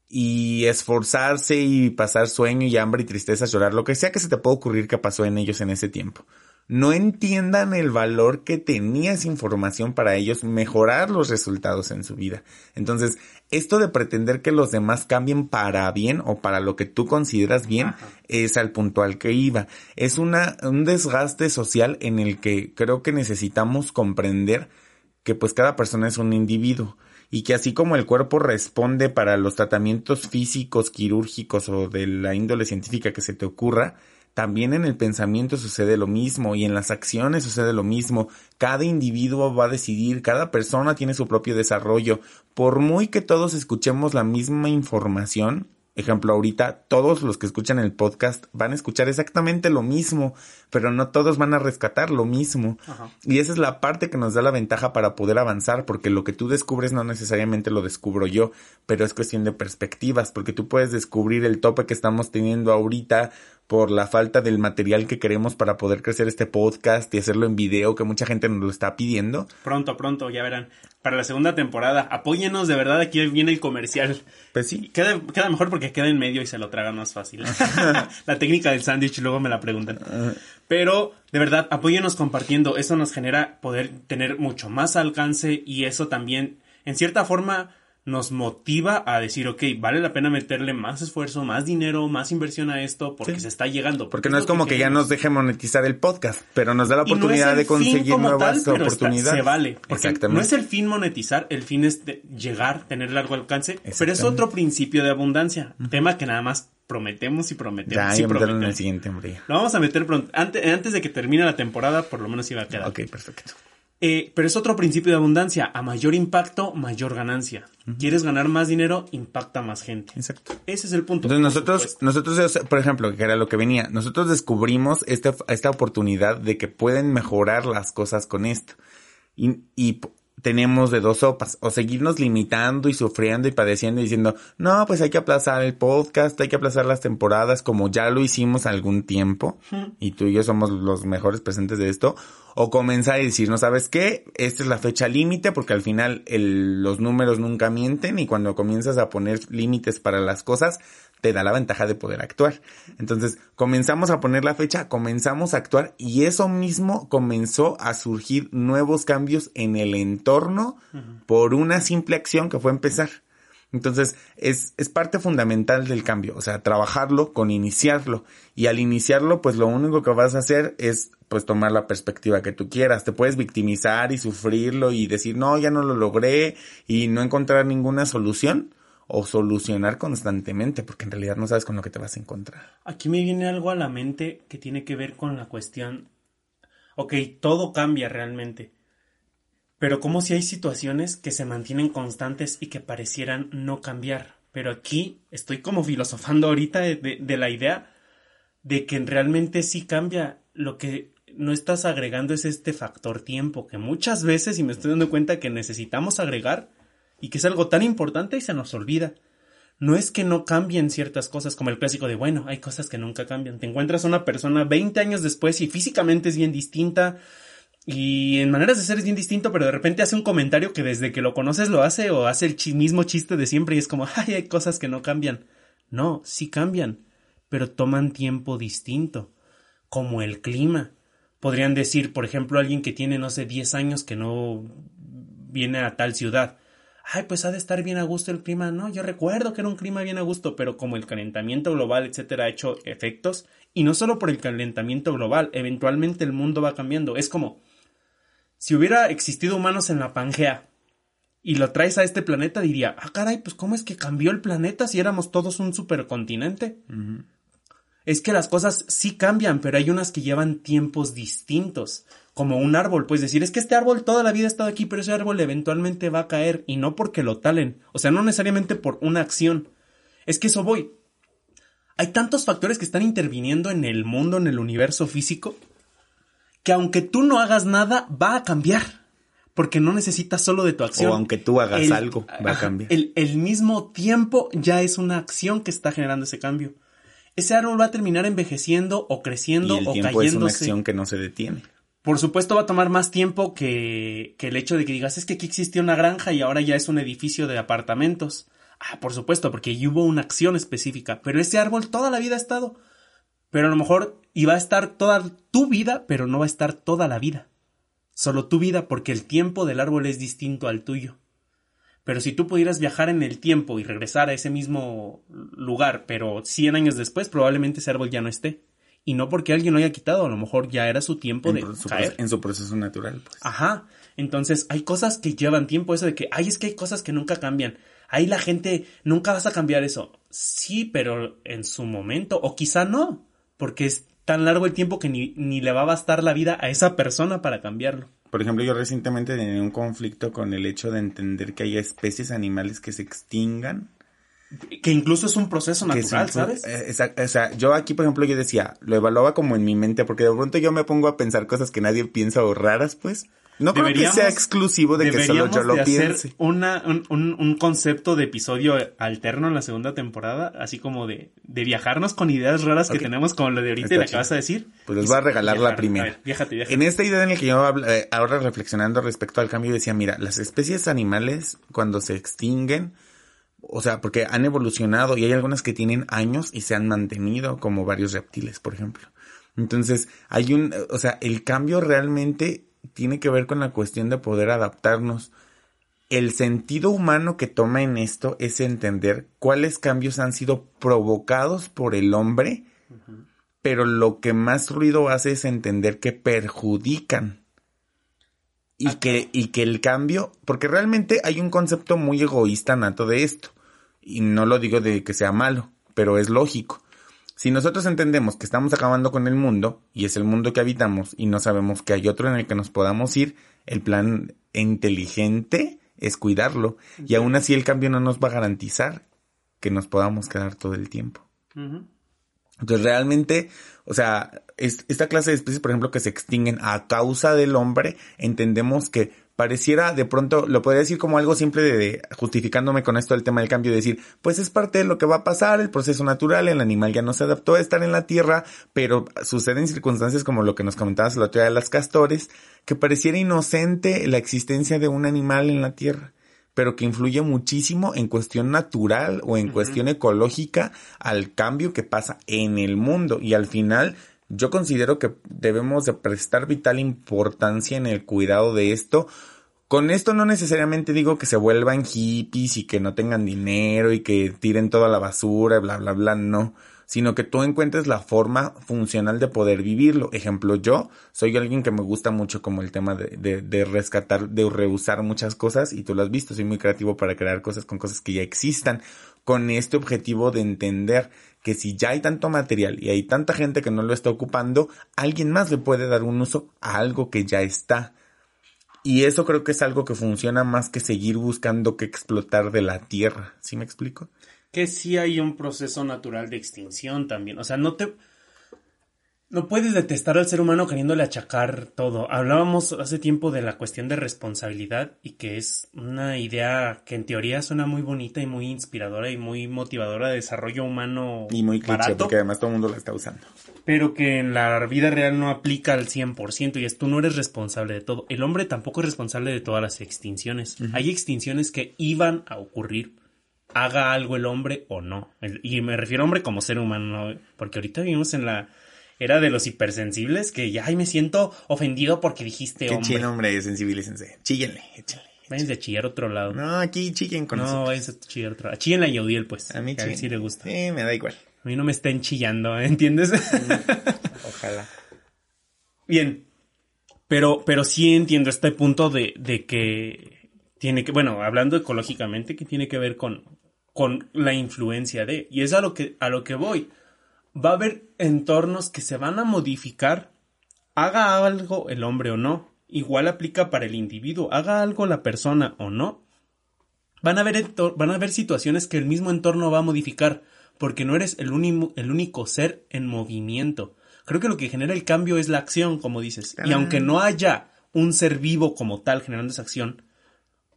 y esforzarse y pasar sueño y hambre y tristeza, llorar, lo que sea que se te pueda ocurrir que pasó en ellos en ese tiempo no entiendan el valor que tenía esa información para ellos mejorar los resultados en su vida. Entonces, esto de pretender que los demás cambien para bien o para lo que tú consideras bien es al punto al que iba. Es una, un desgaste social en el que creo que necesitamos comprender que pues cada persona es un individuo y que así como el cuerpo responde para los tratamientos físicos, quirúrgicos o de la índole científica que se te ocurra, también en el pensamiento sucede lo mismo y en las acciones sucede lo mismo. Cada individuo va a decidir, cada persona tiene su propio desarrollo. Por muy que todos escuchemos la misma información, ejemplo, ahorita todos los que escuchan el podcast van a escuchar exactamente lo mismo, pero no todos van a rescatar lo mismo. Y esa es la parte que nos da la ventaja para poder avanzar, porque lo que tú descubres no necesariamente lo descubro yo, pero es cuestión de perspectivas, porque tú puedes descubrir el tope que estamos teniendo ahorita por la falta del material que queremos para poder crecer este podcast y hacerlo en video, que mucha gente nos lo está pidiendo. Pronto, pronto, ya verán. Para la segunda temporada, apóyenos, de verdad, aquí viene el comercial. Pues sí. Queda, queda mejor porque queda en medio y se lo tragan más fácil. la técnica del sándwich, luego me la preguntan. Pero, de verdad, apóyenos compartiendo. Eso nos genera poder tener mucho más alcance y eso también, en cierta forma, nos motiva a decir, ok, vale la pena meterle más esfuerzo, más dinero, más inversión a esto porque se está llegando. Porque no es como que, ya nos deje monetizar el podcast, pero nos da la oportunidad de conseguir nuevas oportunidades. se vale. No es el fin monetizar, el fin es llegar, tener largo alcance, pero es otro principio de abundancia. Tema que nada más prometemos y prometemos. Ya, y prometemos. en el siguiente, hombre. Lo vamos a meter pronto. Antes, antes de que termine la temporada, por lo menos iba a quedar. Ok, perfecto. Eh, pero es otro principio de abundancia. A mayor impacto, mayor ganancia. Quieres ganar más dinero, impacta más gente. Exacto. Ese es el punto. Entonces nosotros, nosotros, por ejemplo, que era lo que venía, nosotros descubrimos esta, esta oportunidad de que pueden mejorar las cosas con esto. Y, y tenemos de dos sopas, o seguirnos limitando y sufriendo y padeciendo y diciendo, no, pues hay que aplazar el podcast, hay que aplazar las temporadas como ya lo hicimos algún tiempo, y tú y yo somos los mejores presentes de esto, o comenzar a decir, no sabes qué, esta es la fecha límite porque al final el, los números nunca mienten y cuando comienzas a poner límites para las cosas, te da la ventaja de poder actuar. Entonces, comenzamos a poner la fecha, comenzamos a actuar y eso mismo comenzó a surgir nuevos cambios en el entorno por una simple acción que fue empezar. Entonces, es, es parte fundamental del cambio, o sea, trabajarlo con iniciarlo. Y al iniciarlo, pues lo único que vas a hacer es pues tomar la perspectiva que tú quieras. Te puedes victimizar y sufrirlo y decir, no, ya no lo logré y no encontrar ninguna solución o solucionar constantemente, porque en realidad no sabes con lo que te vas a encontrar. Aquí me viene algo a la mente que tiene que ver con la cuestión, ok, todo cambia realmente, pero como si hay situaciones que se mantienen constantes y que parecieran no cambiar. Pero aquí estoy como filosofando ahorita de, la idea de que realmente sí cambia. Lo que no estás agregando es este factor tiempo, que muchas veces, y me estoy dando cuenta que necesitamos agregar, y que es algo tan importante y se nos olvida. No es que no cambien ciertas cosas, como el clásico de, bueno, hay cosas que nunca cambian. Te encuentras una persona 20 años después y físicamente es bien distinta, Y en maneras de ser es bien distinto, pero de repente hace un comentario que desde que lo conoces lo hace o hace el mismo chiste de siempre y es como, ay, hay cosas que no cambian. No, sí cambian, pero toman tiempo distinto, como el clima. Podrían decir, por ejemplo, alguien que tiene, no sé, 10 años que no viene a tal ciudad. Ay, pues ha de estar bien a gusto el clima. No, yo recuerdo que era un clima bien a gusto, pero como el calentamiento global, etcétera, ha hecho efectos, y no solo por el calentamiento global, eventualmente el mundo va cambiando. Es como, si hubiera existido humanos en la Pangea y lo traes a este planeta, diría, ah, caray, pues ¿cómo es que cambió el planeta si éramos todos un supercontinente? Es que las cosas sí cambian, pero hay unas que llevan tiempos distintos. Como un árbol, pues decir, es que este árbol toda la vida ha estado aquí, pero ese árbol eventualmente va a caer y no porque lo talen. O sea, no necesariamente por una acción. Es que eso voy. Hay tantos factores que están interviniendo en el mundo, en el universo físico, que aunque tú no hagas nada, va a cambiar. Porque no necesitas solo de tu acción. O aunque tú hagas algo, va a cambiar. El, el, mismo tiempo ya es una acción que está generando ese cambio. Ese árbol va a terminar envejeciendo o creciendo y el o tiempo cayéndose. es una acción que no se detiene. Por supuesto va a tomar más tiempo que, que el hecho de que digas es que aquí existía una granja y ahora ya es un edificio de apartamentos. Ah, por supuesto, porque hubo una acción específica. Pero ese árbol toda la vida ha estado. Pero a lo mejor iba a estar toda tu vida, pero no va a estar toda la vida. Solo tu vida, porque el tiempo del árbol es distinto al tuyo. Pero si tú pudieras viajar en el tiempo y regresar a ese mismo lugar, pero 100 años después, probablemente ese árbol ya no esté. Y no porque alguien lo haya quitado, a lo mejor ya era su tiempo En, de su, caer. en su proceso natural. Pues. Ajá. Entonces, hay cosas que llevan tiempo, eso de que, ay, es que hay cosas que nunca cambian. Ahí la gente, nunca vas a cambiar eso. Sí, pero en su momento, o quizá no, porque es tan largo el tiempo que ni, ni le va a bastar la vida a esa persona para cambiarlo. Por ejemplo, yo recientemente tenía un conflicto con el hecho de entender que hay especies animales que se extingan. Que incluso es un proceso natural, ¿sabes? eh, esa- o sea, yo aquí, por ejemplo, yo decía, lo evaluaba como en mi mente, porque de pronto yo me pongo a pensar cosas que nadie piensa o raras, pues. No creo que sea exclusivo de que solo yo lo de hacer piense. una, un, un- un concepto de episodio alterno en la segunda temporada, así como de, de viajarnos con ideas raras que tenemos como lo de ahorita Está y la que vas a decir. Pues les voy a regalar la primera. A ver. En esta idea en la que yo eh, ahora reflexionando respecto al cambio decía, mira, las especies animales cuando se extinguen, o sea, porque han evolucionado y hay algunas que tienen años y se han mantenido, como varios reptiles, por ejemplo. Entonces, hay un, eh, o sea, el cambio realmente tiene que ver con la cuestión de poder adaptarnos. El sentido humano que toma en esto es entender cuáles cambios han sido provocados por el hombre pero lo que más ruido hace es entender que perjudican. Y que, y que el cambio, porque realmente hay un concepto muy egoísta nato de esto. Y no lo digo de que sea malo, pero es lógico. Si nosotros entendemos que estamos acabando con el mundo, y es el mundo que habitamos, y no sabemos que hay otro en el que nos podamos ir, el plan inteligente es cuidarlo. Y aún así el cambio no nos va a garantizar que nos podamos quedar todo el tiempo. Entonces realmente, o sea, es- esta clase de especies, por ejemplo, que se extinguen a causa del hombre, entendemos que pareciera de pronto, lo podría decir como algo simple de, de- justificándome con esto del tema del cambio, de decir, pues es parte de lo que va a pasar, el proceso natural, el animal ya no se adaptó a estar en la tierra, pero suceden circunstancias como lo que nos comentabas el otro día de las castores, que pareciera inocente la existencia de un animal en la tierra pero que influye muchísimo en cuestión natural o en cuestión ecológica al cambio que pasa en el mundo. Y al final, yo considero que debemos de prestar vital importancia en el cuidado de esto. Con esto no necesariamente digo que se vuelvan hippies y que no tengan dinero y que tiren toda la basura, bla, bla, bla, no. Sino que tú encuentres la forma funcional de poder vivirlo. Ejemplo, yo soy alguien que me gusta mucho como el tema de, de, de rescatar, de reusar muchas cosas y tú lo has visto, soy muy creativo para crear cosas con cosas que ya existan, con este objetivo de entender que si ya hay tanto material y hay tanta gente que no lo está ocupando, alguien más le puede dar un uso a algo que ya está. Y eso creo que es algo que funciona más que seguir buscando que explotar de la tierra. ¿Sí me explico? Que sí hay un proceso natural de extinción también. O sea, no te. No puedes detestar al ser humano queriéndole achacar todo. Hablábamos hace tiempo de la cuestión de responsabilidad y que es una idea que en teoría suena muy bonita y muy inspiradora y muy motivadora de desarrollo humano Y muy cliché, porque además todo el mundo la está usando. pero que en la vida real no aplica al 100% y es tú no eres responsable de todo. El hombre tampoco es responsable de todas las extinciones. Hay extinciones que iban a ocurrir haga algo el hombre o no. Y me refiero a hombre como ser humano, ¿no? porque ahorita vivimos en la era de los hipersensibles que ya ay, me siento ofendido porque dijiste Qué hombre. chino, hombre, sensibilícense. Chíguenle, échenle. Váyanse a chillar otro lado. No, No, aquí chillen con nosotros. váyanse a chillar otro lado. Chillen a Yaudiel, pues. A mí que a chillen. sí le gusta. Sí, me da igual. A mí no me estén chillando, ¿eh? ¿entiendes? Ojalá. Bien. Pero, pero sí entiendo este punto de, de que tiene que, bueno, hablando ecológicamente, que tiene que ver con, con la influencia de. Y es a lo que, a lo que voy. Va a haber entornos que se van a modificar, haga algo el hombre o no. Igual aplica para el individuo, haga algo la persona o no. Van a haber, van a haber situaciones que el mismo entorno va a modificar, porque no eres el, único el único ser en movimiento. Creo que lo que genera el cambio es la acción, como dices. Y Ah. aunque no haya un ser vivo como tal generando esa acción,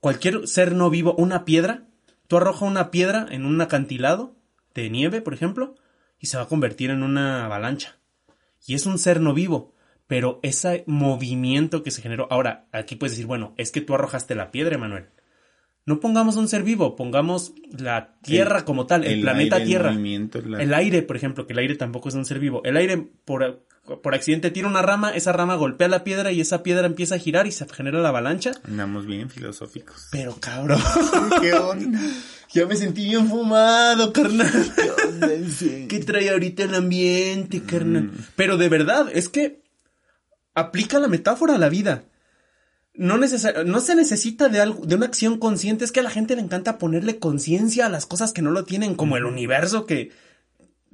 cualquier ser no vivo, una piedra, tú arrojas una piedra en un acantilado de nieve, por ejemplo, y se va a convertir en una avalancha. Y es un ser no vivo, pero ese movimiento que se generó. Ahora, aquí puedes decir, bueno, es que tú arrojaste la piedra, Manuel. No pongamos un ser vivo, pongamos la Tierra como tal, el, planeta aire, Tierra. El El aire, por ejemplo, que el aire tampoco es un ser vivo. El aire, por, por accidente, tira una rama, esa rama golpea la piedra y esa piedra empieza a girar y se genera la avalancha. Andamos bien filosóficos. Pero cabrón, ¿Qué onda? ya me sentí bien fumado, carnal. ¿Qué trae ahorita el ambiente, carnal? Pero de verdad, es que aplica la metáfora a la vida. No, necesa- no se necesita de algo, de una acción consciente. Es que a la gente le encanta ponerle conciencia a las cosas que no lo tienen, como el universo que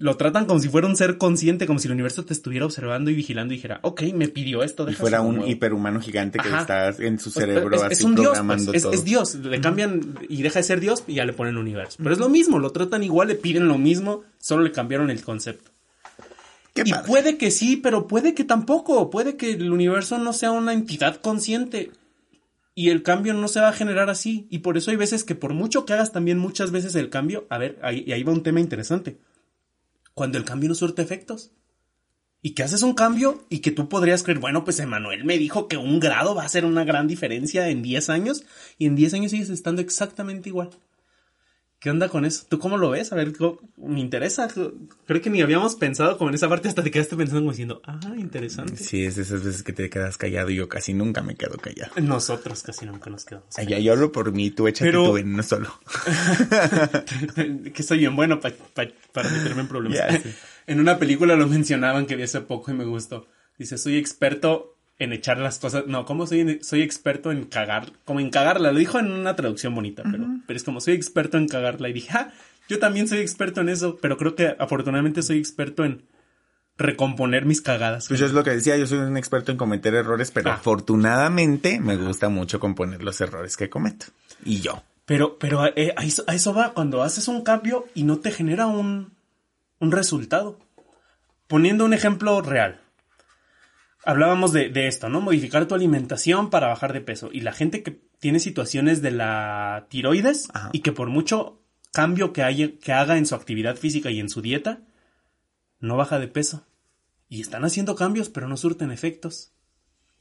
lo tratan como si fuera un ser consciente, como si el universo te estuviera observando y vigilando y dijera, ok, me pidió esto. Y fuera un huevo". hiperhumano gigante que Ajá. está en su Pues, cerebro es, así es un dios, pues, programando es, todo. es Dios. Le cambian y deja de ser Dios y ya le ponen universo. Pero es lo mismo, lo tratan igual, le piden lo mismo, solo le cambiaron el concepto. Qué y padre. puede que sí, pero puede que tampoco. Puede que el universo no sea una entidad consciente. Y el cambio no se va a generar así. Y por eso hay veces que por mucho que hagas también muchas veces el cambio, a ver, ahí, ahí va un tema interesante. Cuando el cambio no surte efectos. Y que haces un cambio y que tú podrías creer, bueno, pues Emanuel me dijo que un grado va a hacer una gran diferencia en 10 años y en 10 años sigues estando exactamente igual. ¿Qué onda con eso? ¿Tú cómo lo ves? A ver, me interesa. Creo que ni habíamos pensado como en esa parte hasta te quedaste pensando como diciendo, ah, interesante. Sí, es de esas veces que te quedas callado y yo casi nunca me quedo callado. Nosotros casi nunca nos quedamos. Allá yo hablo por mí, tú échate Pero- tu veneno solo. que soy bien bueno pa- pa- para meterme en problemas. En una película lo mencionaban que vi hace poco y me gustó. Dice, soy experto en echar las cosas. No, ¿cómo soy, soy experto en cagar? Como en cagarla. Lo dijo en una traducción bonita, pero, pero es como soy experto en cagarla. Y dije, ah, yo también soy experto en eso, pero creo que afortunadamente soy experto en recomponer mis cagadas. Pues yo es lo que decía, yo soy un experto en cometer errores, pero Ah. afortunadamente me gusta mucho componer los errores que cometo. Y yo. Pero, pero eh, a, eso, a eso va cuando haces un cambio y no te genera un, un resultado. Poniendo un ejemplo real. Hablábamos de, de esto, ¿no? Modificar tu alimentación para bajar de peso. Y la gente que tiene situaciones de la tiroides Ajá. y que por mucho cambio que, haya, que haga en su actividad física y en su dieta, no baja de peso. Y están haciendo cambios, pero no surten efectos.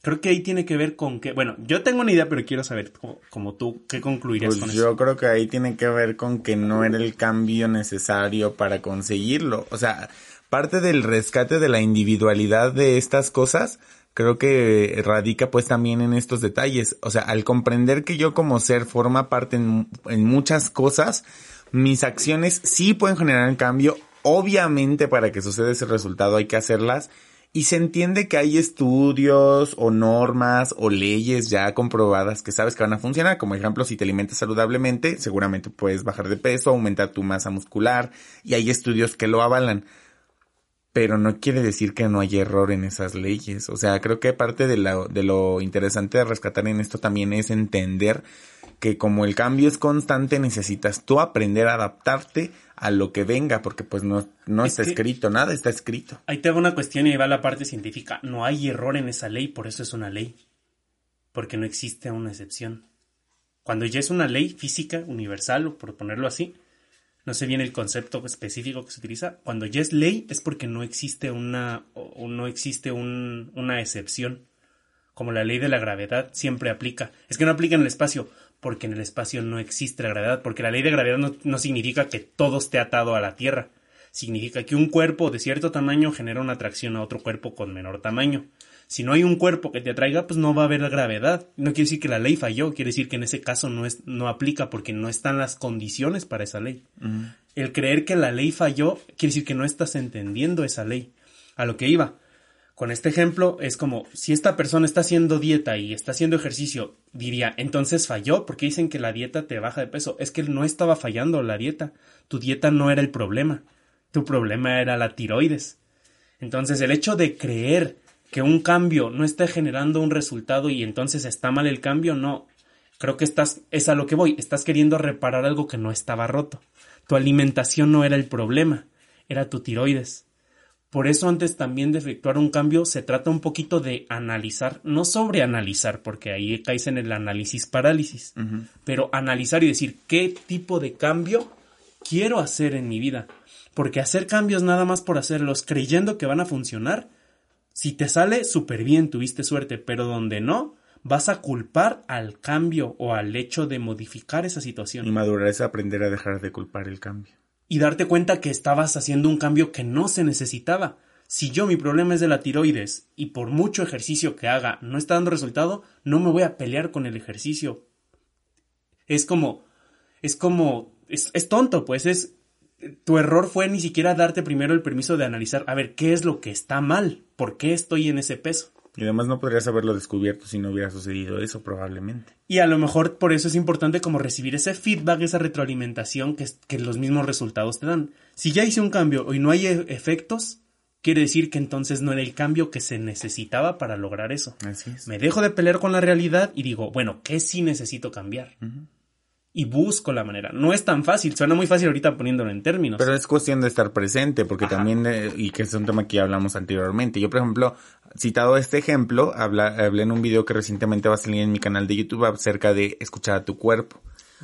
Creo que ahí tiene que ver con que, bueno, yo tengo una idea, pero quiero saber, como, como tú, ¿qué concluirías Pues con eso? yo creo que ahí tiene que ver con que no era el cambio necesario para conseguirlo. O sea, parte del rescate de la individualidad de estas cosas, creo que radica pues también en estos detalles. O sea, al comprender que yo como ser forma parte en, muchas cosas, mis acciones sí pueden generar un cambio. Obviamente para que suceda ese resultado hay que hacerlas. Y se entiende que hay estudios o normas o leyes ya comprobadas que sabes que van a funcionar. Como ejemplo, si te alimentas saludablemente, seguramente puedes bajar de peso, aumentar tu masa muscular. Y hay estudios que lo avalan. Pero no quiere decir que no haya error en esas leyes. O sea, creo que parte de lo, de lo interesante de rescatar en esto también es entender que como el cambio es constante, necesitas tú aprender a adaptarte a lo que venga, porque pues no, no está escrito, nada está escrito. Ahí te hago una cuestión y ahí va la parte científica. No hay error en esa ley, por eso es una ley. Porque no existe una excepción. Cuando ya es una ley física, universal, por ponerlo así, no sé bien el concepto específico que se utiliza. Cuando ya es ley es porque no existe una, o no existe un, una excepción. Como la ley de la gravedad siempre aplica. Es que no aplica en el espacio, porque en el espacio no existe la gravedad, porque la ley de gravedad no, no significa que todo esté atado a la Tierra. Significa que un cuerpo de cierto tamaño genera una atracción a otro cuerpo con menor tamaño. Si no hay un cuerpo que te atraiga, pues no va a haber gravedad. No quiere decir que la ley falló, quiere decir que en ese caso no, es, no aplica porque no están las condiciones para esa ley. El creer que la ley falló quiere decir que no estás entendiendo esa ley. A lo que iba. Con este ejemplo es como si esta persona está haciendo dieta y está haciendo ejercicio, diría, entonces falló porque dicen que la dieta te baja de peso. Es que no estaba fallando la dieta. Tu dieta no era el problema. Tu problema era la tiroides. Entonces el hecho de creer que un cambio no esté generando un resultado y entonces está mal el cambio, no. Creo que estás, es a lo que voy, estás queriendo reparar algo que no estaba roto. Tu alimentación no era el problema, era tu tiroides. Por eso antes también de efectuar un cambio se trata un poquito de analizar, no sobreanalizar, porque ahí caes en el análisis parálisis, pero analizar y decir qué tipo de cambio quiero hacer en mi vida. Porque hacer cambios nada más por hacerlos creyendo que van a funcionar, si te sale súper bien, tuviste suerte, pero donde no, vas a culpar al cambio o al hecho de modificar esa situación. Y madurar es aprender a dejar de culpar el cambio. Y darte cuenta que estabas haciendo un cambio que no se necesitaba. Si yo mi problema es de la tiroides y por mucho ejercicio que haga no está dando resultado, no me voy a pelear con el ejercicio. Es como, es como, es, es tonto, pues es tu error fue ni siquiera darte primero el permiso de analizar, a ver, ¿qué es lo que está mal? ¿Por qué estoy en ese peso? Y además no podrías haberlo descubierto si no hubiera sucedido eso, probablemente. Y a lo mejor por eso es importante como recibir ese feedback, esa retroalimentación que, que los mismos resultados te dan. Si ya hice un cambio y no hay e, efectos, quiere decir que entonces no era el cambio que se necesitaba para lograr eso. Así es. Me dejo de pelear con la realidad y digo, bueno, ¿qué sí necesito cambiar? Y busco la manera. No es tan fácil, suena muy fácil ahorita poniéndolo en términos. Pero es cuestión de estar presente, porque también, eh, y que es un tema que ya hablamos anteriormente. Yo, por ejemplo, citado este ejemplo, habla, hablé en un video que recientemente va a salir en mi canal de YouTube acerca de escuchar a tu cuerpo.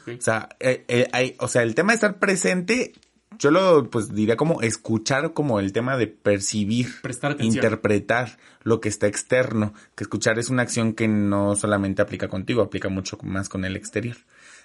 O sea, eh, eh, hay, o sea, el tema de estar presente, yo lo pues diría como escuchar como el tema de percibir, Prestar interpretar lo que está externo, que escuchar es una acción que no solamente aplica contigo, aplica mucho más con el exterior.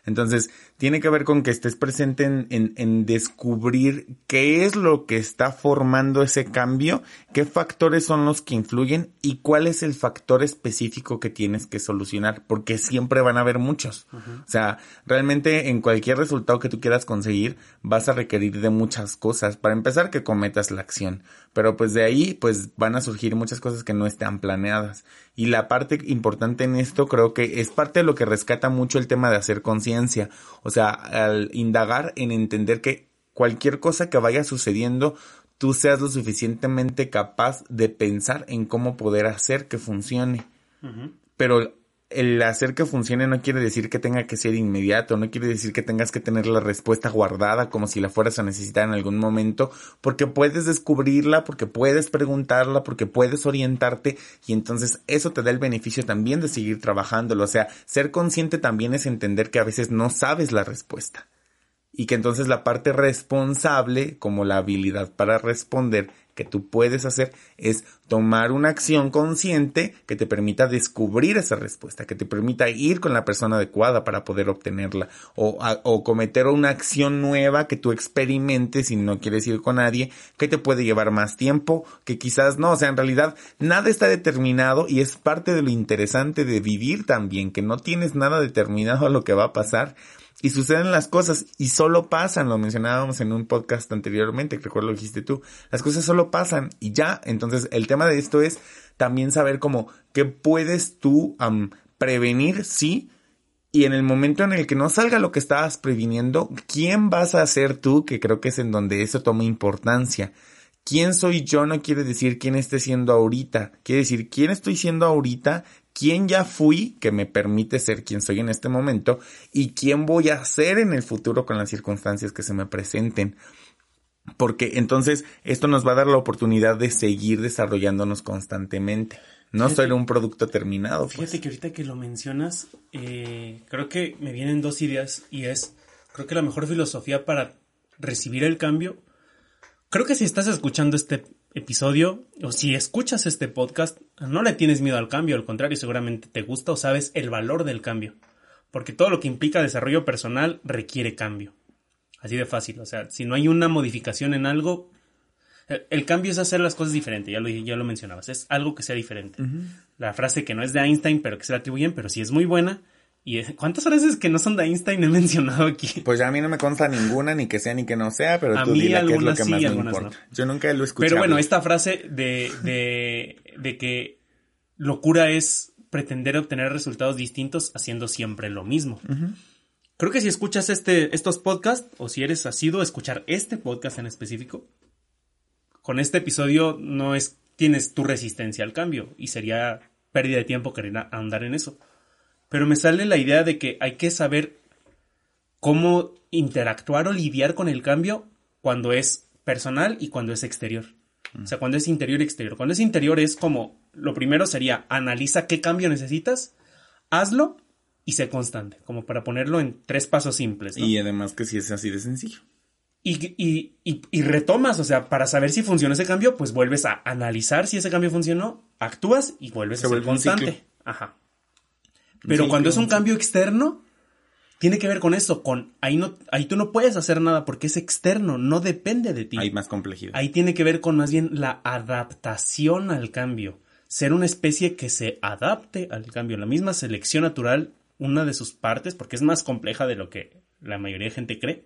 Entonces, tiene que ver con que estés presente en, en, en, descubrir qué es lo que está formando ese cambio, qué factores son los que influyen y cuál es el factor específico que tienes que solucionar, porque siempre van a haber muchos. O sea, realmente en cualquier resultado que tú quieras conseguir, vas a requerir de muchas cosas. Para empezar, que cometas la acción. Pero pues de ahí, pues van a surgir muchas cosas que no están planeadas. Y la parte importante en esto creo que es parte de lo que rescata mucho el tema de hacer conciencia. O sea, al indagar en entender que cualquier cosa que vaya sucediendo, tú seas lo suficientemente capaz de pensar en cómo poder hacer que funcione. Pero el hacer que funcione no quiere decir que tenga que ser inmediato, no quiere decir que tengas que tener la respuesta guardada como si la fueras a necesitar en algún momento, porque puedes descubrirla, porque puedes preguntarla, porque puedes orientarte y entonces eso te da el beneficio también de seguir trabajándolo. O sea, ser consciente también es entender que a veces no sabes la respuesta y que entonces la parte responsable, como la habilidad para responder, que tú puedes hacer es tomar una acción consciente que te permita descubrir esa respuesta, que te permita ir con la persona adecuada para poder obtenerla o, o cometer una acción nueva que tú experimentes y no quieres ir con nadie, que te puede llevar más tiempo, que quizás no, o sea, en realidad nada está determinado y es parte de lo interesante de vivir también, que no tienes nada determinado a lo que va a pasar y suceden las cosas y solo pasan, lo mencionábamos en un podcast anteriormente, que recuerdo lo dijiste tú, las cosas solo pasan y ya, entonces el tema de esto es también saber cómo, qué puedes tú prevenir, sí, y en el momento en el que no salga lo que estabas previniendo, ¿quién vas a ser tú? Que creo que es en donde eso toma importancia. ¿Quién soy yo? No quiere decir quién esté siendo ahorita. Quiere decir quién estoy siendo ahorita quién ya fui que me permite ser quien soy en este momento y quién voy a ser en el futuro con las circunstancias que se me presenten. Porque entonces esto nos va a dar la oportunidad de seguir desarrollándonos constantemente. No ser un producto terminado. Pues. Fíjate que ahorita que lo mencionas, eh, creo que me vienen dos ideas y es, creo que la mejor filosofía para recibir el cambio, creo que si estás escuchando este episodio o si escuchas este podcast, no le tienes miedo al cambio, al contrario, seguramente te gusta o sabes el valor del cambio, porque todo lo que implica desarrollo personal requiere cambio. Así de fácil, o sea, si no hay una modificación en algo, el cambio es hacer las cosas diferentes, ya lo, ya lo mencionabas, es algo que sea diferente. La frase que no es de Einstein, pero que se la atribuyen, pero sí es muy buena. ¿Y cuántas veces que no son de Einstein he mencionado aquí? Pues ya a mí no me consta ninguna, ni que sea ni que no sea, pero tú dile que es lo que más me importa. Yo nunca lo he escuchado. Pero bueno, esta frase de, de, de que locura es pretender obtener resultados distintos haciendo siempre lo mismo. Creo que si escuchas este, estos podcasts, o si eres asido a escuchar este podcast en específico, con este episodio no es, tienes tu resistencia al cambio y sería pérdida de tiempo querer andar en eso. Pero me sale la idea de que hay que saber cómo interactuar o lidiar con el cambio cuando es personal y cuando es exterior. O sea, cuando es interior y exterior. Cuando es interior es como, lo primero sería, analiza qué cambio necesitas, hazlo y sé constante, como para ponerlo en tres pasos simples. Y además que si es así de sencillo. Y, y, retomas, o sea, para saber si funciona ese cambio, pues vuelves a analizar si ese cambio funcionó, actúas y vuelves a ser constante. Ajá. Pero cuando es un cambio externo, tiene que ver con eso, con ahí no, ahí tú no puedes hacer nada porque es externo, no depende de ti. Hay más complejidad. Ahí tiene que ver con más bien la adaptación al cambio. Ser una especie que se adapte al cambio. La misma selección natural, una de sus partes, porque es más compleja de lo que la mayoría de gente cree,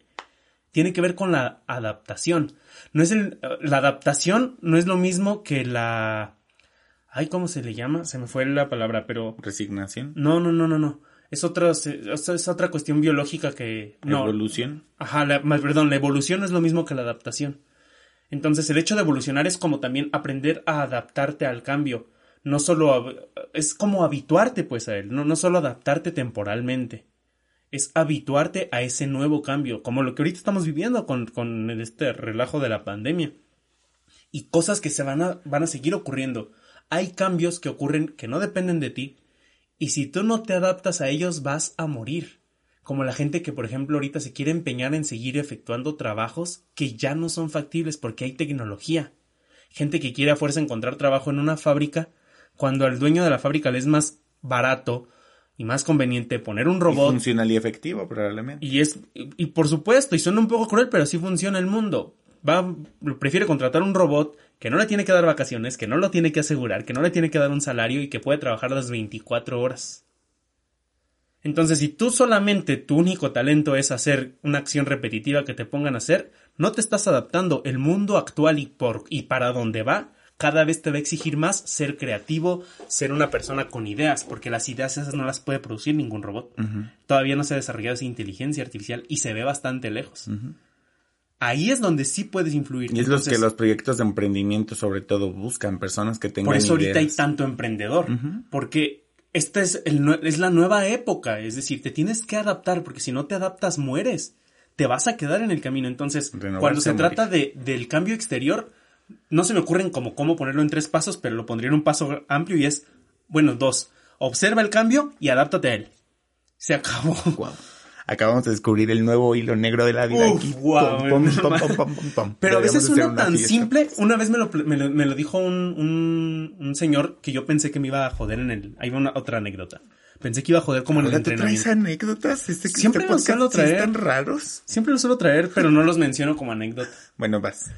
tiene que ver con la adaptación. No es la adaptación no es lo mismo que la ay, ¿cómo se le llama? Se me fue la palabra, pero resignación. No, no, no, no, no. Es otra es otra cuestión biológica que no. Evolución. Ajá, perdón, la evolución no es lo mismo que la adaptación. Entonces, el hecho de evolucionar es como también aprender a adaptarte al cambio. No solo es como habituarte pues a él, no, no solo adaptarte temporalmente es habituarte a ese nuevo cambio, como lo que ahorita estamos viviendo con, con este relajo de la pandemia. Y cosas que se van a, van a seguir ocurriendo. Hay cambios que ocurren que no dependen de ti, y si tú no te adaptas a ellos vas a morir. Como la gente que, por ejemplo, ahorita se quiere empeñar en seguir efectuando trabajos que ya no son factibles porque hay tecnología. Gente que quiere a fuerza encontrar trabajo en una fábrica cuando al dueño de la fábrica le es más barato y más conveniente poner un robot. funcional y efectivo, probablemente. Y es, y, por supuesto, y suena un poco cruel, pero así funciona el mundo. Va, prefiere contratar un robot que no le tiene que dar vacaciones, que no lo tiene que asegurar, que no le tiene que dar un salario y que puede trabajar las 24 horas. Entonces, si tú solamente tu único talento es hacer una acción repetitiva que te pongan a hacer, no te estás adaptando. El mundo actual y por y para dónde va cada vez te va a exigir más ser creativo, ser una persona con ideas, porque las ideas esas no las puede producir ningún robot. Todavía no se ha desarrollado esa inteligencia artificial y se ve bastante lejos. Ahí es donde sí puedes influir. Y es lo que los proyectos de emprendimiento sobre todo buscan, personas que tengan Por eso ahorita hay tanto emprendedor, porque esta es, el, es la nueva época, es decir, te tienes que adaptar, porque si no te adaptas mueres, te vas a quedar en el camino. Entonces, cuando se trata de, del cambio exterior, no se me ocurren como cómo ponerlo en tres pasos, pero lo pondría en un paso amplio y es, bueno, dos. Observa el cambio y adáptate a él. Se acabó. Acabamos de descubrir el nuevo hilo negro de la vida. pero a veces suena tan simple. Una vez me lo, me lo, dijo un, un, señor que yo pensé que me iba a joder en el... Hay una otra anécdota. Pensé que iba a joder como en el entrenamiento. ¿Traes anécdotas? Este, Siempre este los suelo traer. ¿Están raros? Siempre los suelo traer, pero no los menciono como anécdota. Bueno, vas.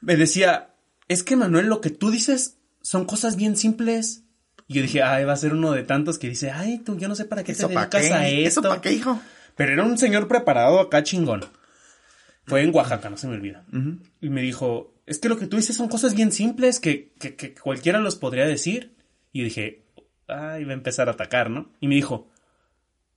Me decía, es que Manuel, lo que tú dices son cosas bien simples. Y yo dije, ay, va a ser uno de tantos que dice, ay, tú, yo no sé para qué te dedicas a esto. ¿Eso para qué, hijo? Pero era un señor preparado acá chingón. Fue en Oaxaca, no se me olvida. Y me dijo, es que lo que tú dices son cosas bien simples que, que, que cualquiera los podría decir. Y dije, ay, va a empezar a atacar, ¿no? Y me dijo,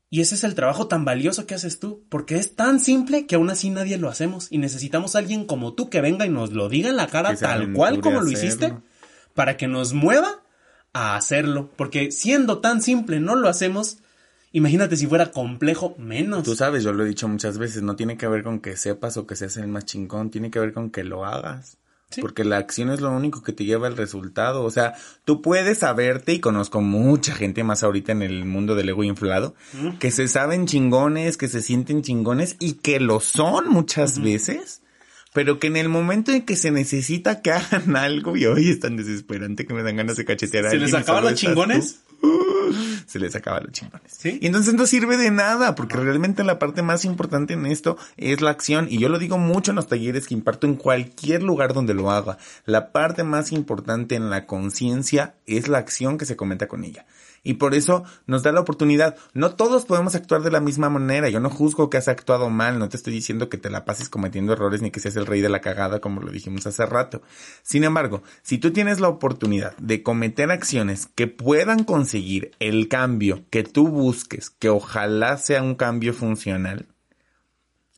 y ese es el trabajo tan valioso que haces tú, porque es tan simple que aún así nadie lo hacemos y necesitamos a alguien como tú que venga y nos lo diga en la cara tal cual como lo hiciste, para que nos mueva a hacerlo. Porque siendo tan simple no lo hacemos. Imagínate si fuera complejo, menos. Tú sabes, yo lo he dicho muchas veces, no tiene que ver con que sepas o que seas el más chingón, tiene que ver con que lo hagas. Porque la acción es lo único que te lleva al resultado. O sea, tú puedes saberte, y conozco mucha gente más ahorita en el mundo del ego inflado, que se saben chingones, que se sienten chingones y que lo son muchas veces, pero que en el momento en que se necesita que hagan algo, y hoy es tan desesperante que me dan ganas de cachetear a ¿Se les acaban los chingones? Se les acaba los chingones. Y entonces no sirve de nada, porque realmente la parte más importante en esto es la acción. Y yo lo digo mucho en los talleres que imparto en cualquier lugar donde lo haga. La parte más importante en la conciencia es la acción que se cometa con ella y por eso nos da la oportunidad. No todos podemos actuar de la misma manera. Yo no juzgo que has actuado mal, no te estoy diciendo que te la pases cometiendo errores ni que seas el rey de la cagada como lo dijimos hace rato. Sin embargo, si tú tienes la oportunidad de cometer acciones que puedan conseguir el cambio que tú busques, que ojalá sea un cambio funcional,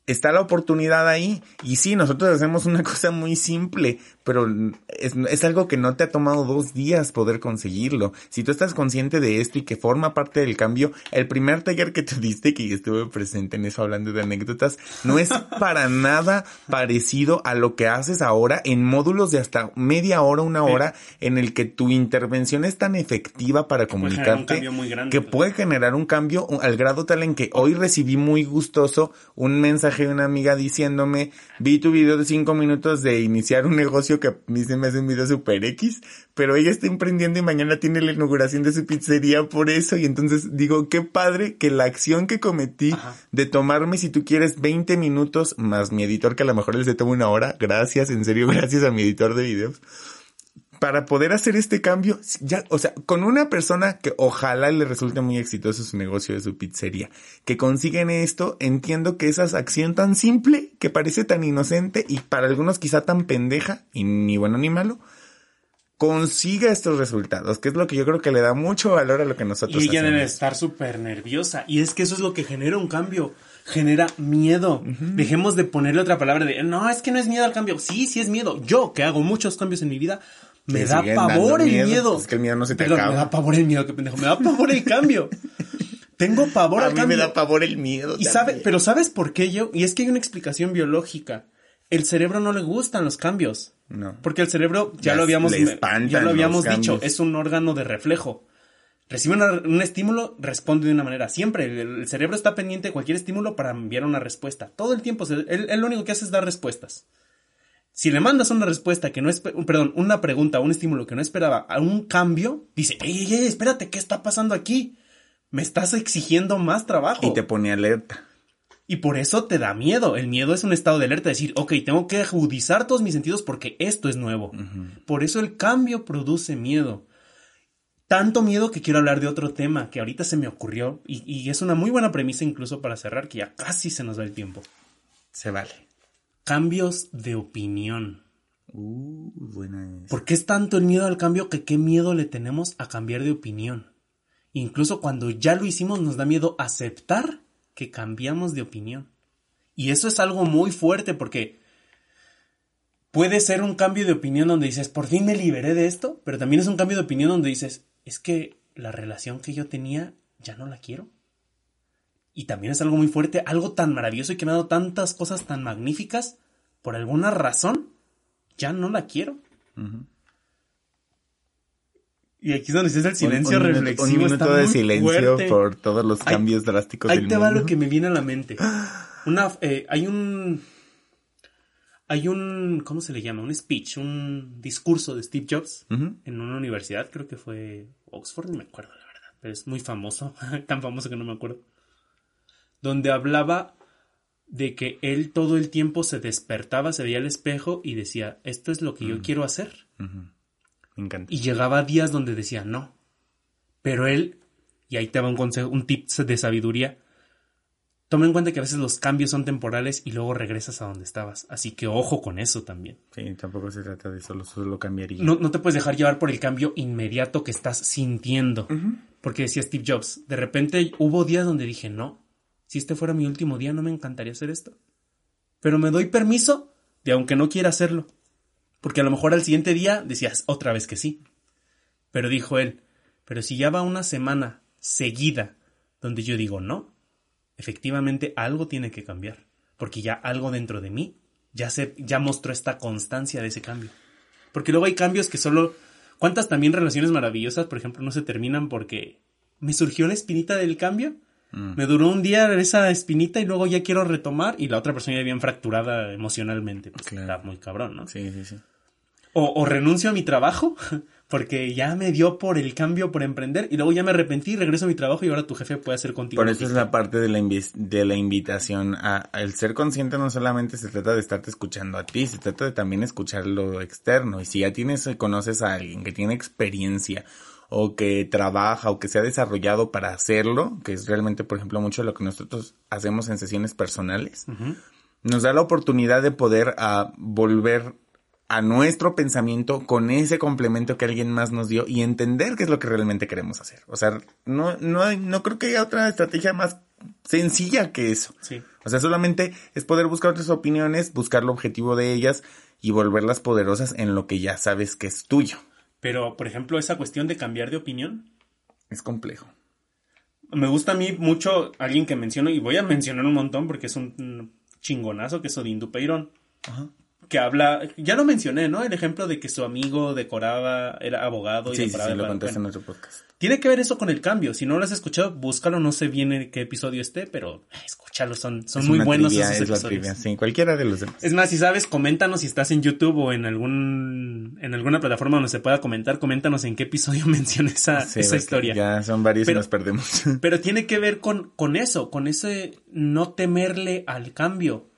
está la oportunidad ahí. Y sí, nosotros hacemos una cosa muy simple, pero es, algo que no te ha tomado dos días poder conseguirlo. Si tú estás consciente de esto y que forma parte del cambio, el primer taller que te diste, que estuve presente en eso hablando de anécdotas, no es para nada parecido a lo que haces ahora en módulos de hasta media hora, una hora, en el que tu intervención es tan efectiva para comunicarte que puede generar un cambio al grado tal en que hoy recibí muy gustoso un mensaje de una amiga diciéndome, vi tu video de cinco minutos de iniciar un negocio que a mí se me hace un video super X, pero ella está emprendiendo y mañana tiene la inauguración de su pizzería por eso. Y entonces digo, qué padre que la acción que cometí de tomarme, si tú quieres, 20 minutos más mi editor, que a lo mejor les toma una hora. Gracias, en serio, gracias a mi editor de videos para poder hacer este cambio, ya, o sea, con una persona que ojalá le resulte muy exitoso su negocio de su pizzería, que consiguen esto, entiendo que esa acción tan simple, que parece tan inocente y para algunos quizá tan pendeja, y ni bueno ni malo, consiga estos resultados, que es lo que yo creo que le da mucho valor a lo que nosotros Y ella debe estar súper nerviosa, y es que eso es lo que genera un cambio genera miedo. Dejemos de ponerle otra palabra de, no, es que no es miedo al cambio. Sí, sí es miedo. Yo, que hago muchos cambios en mi vida, me da pavor el miedo. Es que el miedo no se te acaba. Me da pavor el miedo, qué pendejo. Me da pavor el cambio. Tengo pavor al cambio. A mí me da pavor el miedo. Y sabe, pero ¿sabes por qué yo? Y es que hay una explicación biológica. El cerebro no le gustan los cambios. No. Porque el cerebro, ya, lo habíamos, ya lo habíamos dicho, es un órgano de reflejo. Recibe un estímulo, responde de una manera. Siempre el, cerebro está pendiente de cualquier estímulo para enviar una respuesta. Todo el tiempo, él, él lo único que hace es dar respuestas. Si le mandas una respuesta que no es, perdón, una pregunta, un estímulo que no esperaba, a un cambio, dice, ey, ey, ey, espérate, ¿qué está pasando aquí? Me estás exigiendo más trabajo. Y te pone alerta. Y por eso te da miedo. El miedo es un estado de alerta, decir, ok, tengo que agudizar todos mis sentidos porque esto es nuevo. Por eso el cambio produce miedo. Tanto miedo que quiero hablar de otro tema que ahorita se me ocurrió y, y es una muy buena premisa incluso para cerrar, que ya casi se nos va el tiempo. Se vale. Cambios de opinión. Uh, buena ¿Por qué es tanto el miedo al cambio que qué miedo le tenemos a cambiar de opinión? Incluso cuando ya lo hicimos nos da miedo aceptar que cambiamos de opinión. Y eso es algo muy fuerte porque puede ser un cambio de opinión donde dices, por fin me liberé de esto, pero también es un cambio de opinión donde dices, es que la relación que yo tenía ya no la quiero. Y también es algo muy fuerte, algo tan maravilloso y que me ha dado tantas cosas tan magníficas, por alguna razón, ya no la quiero. Y aquí es donde es el silencio reflexivo. Un minuto de silencio por todos los cambios drásticos ahí te va lo que me viene a la mente. Una, eh, hay un, hay un, ¿cómo se le llama? Un speech, un discurso de Steve Jobs en una universidad, creo que fue Oxford, no me acuerdo la verdad, pero es muy famoso, tan famoso que no me acuerdo donde hablaba de que él todo el tiempo se despertaba, se veía al espejo y decía, esto es lo que yo quiero hacer. Me encanta. Y llegaba días donde decía, no. Pero él, y ahí te va un consejo, un tip de sabiduría, toma en cuenta que a veces los cambios son temporales y luego regresas a donde estabas. Así que ojo con eso también. Sí, tampoco se trata de solo, solo cambiaría. No, no te puedes dejar llevar por el cambio inmediato que estás sintiendo. Porque decía Steve Jobs, de repente hubo días donde dije, no, si este fuera mi último día, no me encantaría hacer esto. Pero me doy permiso de aunque no quiera hacerlo. Porque a lo mejor al siguiente día decías otra vez que sí. Pero dijo él, Pero si ya va una semana seguida donde yo digo no, efectivamente algo tiene que cambiar. Porque ya algo dentro de mí ya, se, ya mostró esta constancia de ese cambio. Porque luego hay cambios que solo... ¿Cuántas también relaciones maravillosas, por ejemplo, no se terminan porque me surgió la espinita del cambio? Mm. Me duró un día esa espinita y luego ya quiero retomar y la otra persona ya bien fracturada emocionalmente. Pues Claro. está muy cabrón, ¿no? Sí, sí, sí. O, o renuncio a mi trabajo porque ya me dio por el cambio, por emprender y luego ya me arrepentí, regreso a mi trabajo y ahora tu jefe puede hacer contigo. Por eso es la parte de la, de la invitación a, el ser consciente no solamente se trata de estarte escuchando a ti, se trata de también escuchar lo externo. Y si ya tienes, conoces a alguien que tiene experiencia o que trabaja o que se ha desarrollado para hacerlo, que es realmente, por ejemplo, mucho de lo que nosotros hacemos en sesiones personales, nos da la oportunidad de poder ah, volver a nuestro pensamiento con ese complemento que alguien más nos dio y entender qué es lo que realmente queremos hacer. O sea, no, no, hay- no creo que haya otra estrategia más sencilla que eso. Sí. O sea, solamente es poder buscar otras opiniones, buscar el objetivo de ellas y volverlas poderosas en lo que ya sabes que es tuyo. Pero, por ejemplo, esa cuestión de cambiar de opinión, Es complejo. me gusta a mí mucho alguien que menciono, y voy a mencionar un montón porque es un chingonazo, que es Odín Dupeirón. Ajá. Que habla, ya lo mencioné, ¿no? El ejemplo de que su amigo decoraba, era abogado y Sí, sí, decoraba. sí, lo en podcast. Tiene que ver eso con el cambio. Si no lo has escuchado, búscalo. No sé bien en qué episodio esté, pero eh, escúchalo. Son, son Es muy buenos trivia, esos es la episodios. trivia. Sí, cualquiera de los demás. Es más, si sabes, coméntanos si estás en YouTube o en algún en alguna plataforma donde se pueda comentar. Coméntanos en qué episodio menciona esa, Sí, esa historia. Ya son varios Pero- y nos perdemos. Pero tiene que ver con, con eso, con ese no temerle al cambio.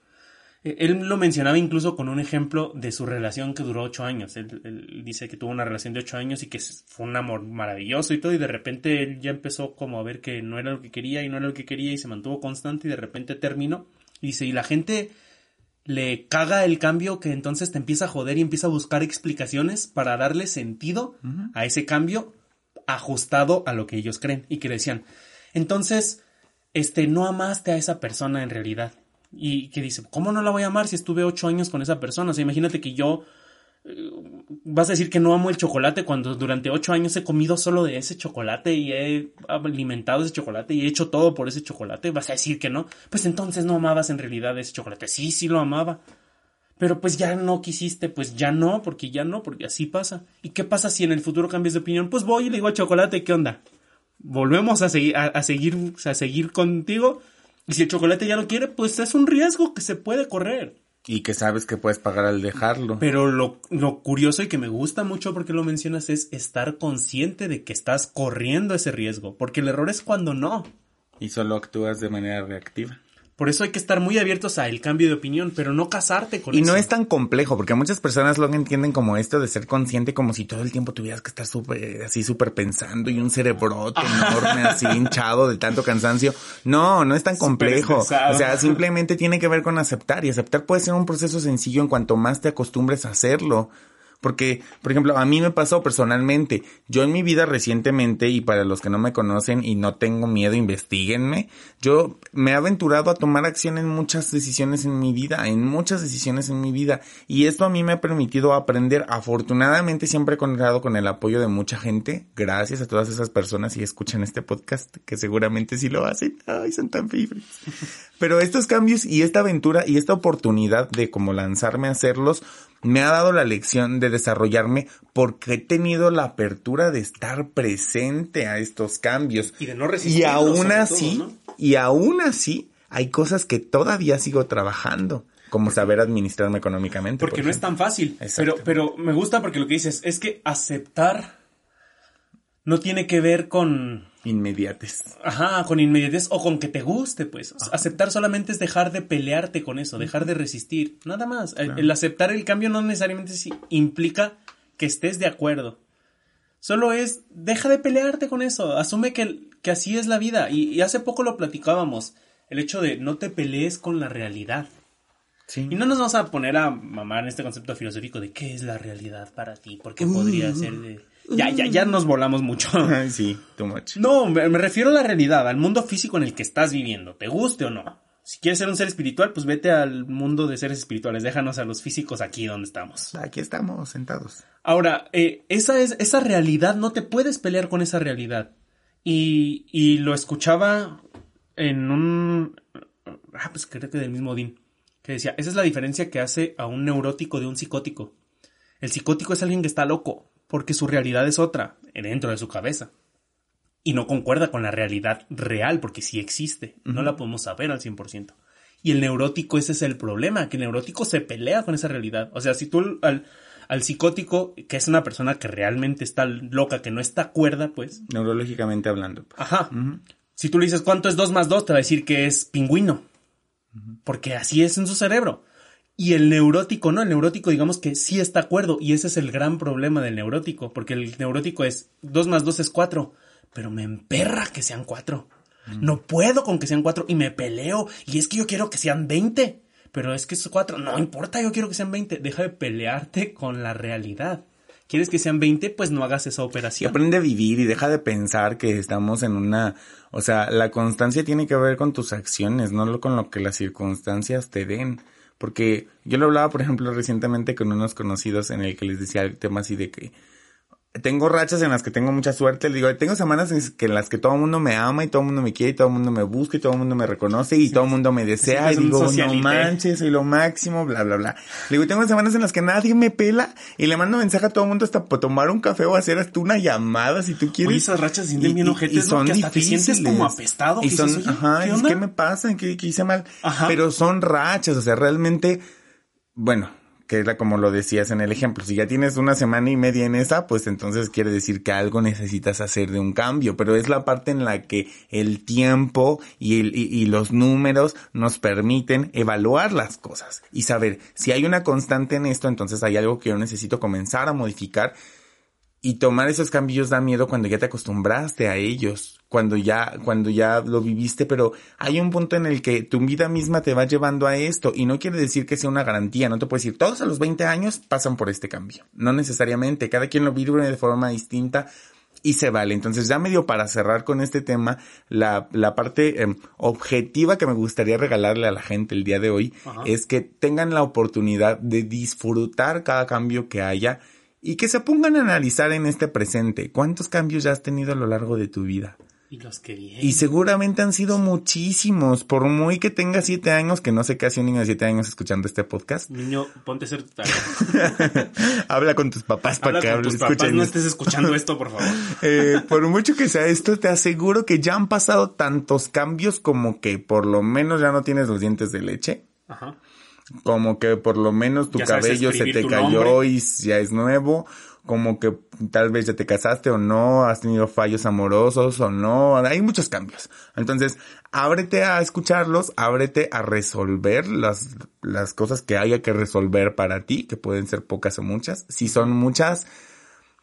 Eh, Él lo mencionaba incluso con un ejemplo de su relación que duró ocho años. Él, él dice que tuvo una relación de ocho años y que fue un amor maravilloso y todo, y de repente él ya empezó como a ver que no era lo que quería y no era lo que quería y se mantuvo constante y de repente terminó. Y dice, y la gente le caga el cambio que entonces te empieza a joder y empieza a buscar explicaciones para darle sentido a ese cambio ajustado a lo que ellos creen y que decían, entonces, este, no amaste a esa persona en realidad. Y que dice, ¿cómo no la voy a amar si estuve ocho años con esa persona? O sea, imagínate que yo eh, vas a decir que no amo el chocolate cuando durante ocho años he comido solo de ese chocolate y he alimentado ese chocolate y he hecho todo por ese chocolate. Vas a decir que no. Pues entonces no amabas en realidad ese chocolate. Sí, sí lo amaba. Pero pues ya no quisiste, pues ya no, porque ya no, porque así pasa. ¿Y qué pasa si en el futuro cambias de opinión? Pues voy y le digo a chocolate, ¿qué onda? Volvemos a seguir, a, seguir, a seguir contigo. Y si el chocolate ya no quiere, pues es un riesgo que se puede correr. y que sabes que puedes pagar al dejarlo. Pero lo, lo curioso y que me gusta mucho porque lo mencionas es estar consciente de que estás corriendo ese riesgo. Porque el error es cuando no. Y solo actúas de manera reactiva. Por eso hay que estar muy abiertos al cambio de opinión, pero no casarte con Y eso. no es tan complejo, porque muchas personas lo entienden como esto de ser consciente, como si todo el tiempo tuvieras que estar súper, así súper pensando y un cerebrote enorme, así hinchado de tanto cansancio. No, no es tan complejo. O sea, simplemente tiene que ver con aceptar. Y aceptar puede ser un proceso sencillo en cuanto más te acostumbres a hacerlo. Porque, por ejemplo, a mí me pasó personalmente. Yo en mi vida recientemente, y para los que no me conocen y no tengo miedo, investiguenme, yo me he aventurado a tomar acción en muchas decisiones en mi vida, en muchas decisiones en mi vida. Y esto a mí me ha permitido aprender. Afortunadamente siempre he contado con el apoyo de mucha gente. Gracias a todas esas personas y escuchan este podcast, que seguramente sí lo hacen. Ay, son tan fibres. Pero estos cambios y esta aventura y esta oportunidad de como lanzarme a hacerlos me ha dado la lección de desarrollarme porque he tenido la apertura de estar presente a estos cambios. Y de no Y resistirlos, aún así, todo, ¿no? y aún así, hay cosas que todavía sigo trabajando, como saber administrarme económicamente. Porque por no es tan fácil. Exacto. Pero, pero me gusta porque lo que dices es que aceptar no tiene que ver con, Inmediates. ajá, con inmediatez o con que te guste, pues. Aceptar solamente es dejar de pelearte con eso, dejar de resistir. Nada más. El- El aceptar el cambio no necesariamente implica que estés de acuerdo. Solo es, deja de pelearte con eso. Asume que, que así es la vida. Y, y hace poco lo platicábamos. El hecho de no te pelees con la realidad. Sí. Y no nos vamos a poner a mamar en este concepto filosófico de qué es la realidad para ti, porque podría ser de... Ya, ya, ya nos volamos mucho. Ay, sí, too much. No, me, me refiero a la realidad, al mundo físico en el que estás viviendo, te guste o no. Si quieres ser un ser espiritual, pues vete al mundo de seres espirituales. Déjanos a los físicos aquí donde estamos. Aquí estamos, sentados. Ahora, eh, esa es, esa realidad, no te puedes pelear con esa realidad. Y, y lo escuchaba en un. Ah, pues creo que del mismo Dean. Que decía: Esa es la diferencia que hace a un neurótico de un psicótico. El psicótico es alguien que está loco, porque su realidad es otra, dentro de su cabeza y no concuerda con la realidad real, porque sí existe, no la podemos saber al 100%. Y el neurótico, ese es el problema, que el neurótico se pelea con esa realidad. O sea, si tú al, al psicótico, que es una persona que realmente está loca, que no está cuerda, pues. Neurológicamente hablando. Pues. Ajá. Si tú le dices cuánto es 2 más 2, te va a decir que es pingüino. Porque así es en su cerebro. Y el neurótico, no, el neurótico digamos que sí está acuerdo y ese es el gran problema del neurótico, porque el neurótico es 2 más 2 es 4, pero me emperra que sean cuatro. No puedo con que sean cuatro y me peleo. Y es que yo quiero que sean veinte. Pero es que esos cuatro, no importa, yo quiero que sean veinte. Deja de pelearte con la realidad. ¿Quieres que sean veinte? Pues no hagas esa operación. aprende a vivir y deja de pensar que estamos en una... O sea, la constancia tiene que ver con tus acciones, no con lo que las circunstancias te den. Porque yo lo hablaba, por ejemplo, recientemente con unos conocidos en el que les decía el tema así de que tengo rachas en las que tengo mucha suerte. Le digo, tengo semanas en las que todo el mundo me ama y todo el mundo me quiere y todo el mundo me busca y todo el mundo me reconoce y todo el mundo me desea. y digo, no manches, soy lo máximo, bla, bla, bla. Le digo, tengo semanas en las que nadie me pela y le mando mensaje a todo el mundo hasta por tomar un café o hacer hasta una llamada si tú quieres. Oye, esas rachas sienten bien ojetes, y son que hasta difíciles. te sientes como apestado. Y son, ajá, ¿qué, ¿qué me pasa? ¿Qué, ¿Qué, hice mal? Ajá. Pero son rachas, o sea, realmente, bueno, que era como lo decías en el ejemplo, si ya tienes una semana y media en esa, pues entonces quiere decir que algo necesitas hacer de un cambio, pero es la parte en la que el tiempo y, el, y, los números nos permiten evaluar las cosas y saber si hay una constante en esto, entonces hay algo que yo necesito comenzar a modificar y tomar esos cambios da miedo cuando ya te acostumbraste a ellos cuando ya, cuando ya lo viviste, pero hay un punto en el que tu vida misma te va llevando a esto y no quiere decir que sea una garantía, no te puedes decir, todos a los 20 años pasan por este cambio. No necesariamente, cada quien lo vive de forma distinta y se vale. Entonces ya medio para cerrar con este tema, la, la parte em, objetiva que me gustaría regalarle a la gente el día de hoy es que tengan la oportunidad de disfrutar cada cambio que haya y que se pongan a analizar en este presente cuántos cambios ya has tenido a lo largo de tu vida. Y los que vienen. Y seguramente han sido muchísimos. Por muy que tenga siete años, que no sé qué hace un niño de siete años escuchando este podcast. Niño, ponte a ser Habla con tus papás para que tus papás no estés escuchando esto, por favor. eh, por mucho que sea esto, te aseguro que ya han pasado tantos cambios como que por lo menos ya no tienes los dientes de leche. Ajá. Como que por lo menos tu cabello se te cayó y ya es nuevo como que tal vez ya te casaste o no, has tenido fallos amorosos o no, hay muchos cambios. Entonces, ábrete a escucharlos, ábrete a resolver las, las cosas que haya que resolver para ti, que pueden ser pocas o muchas. Si son muchas,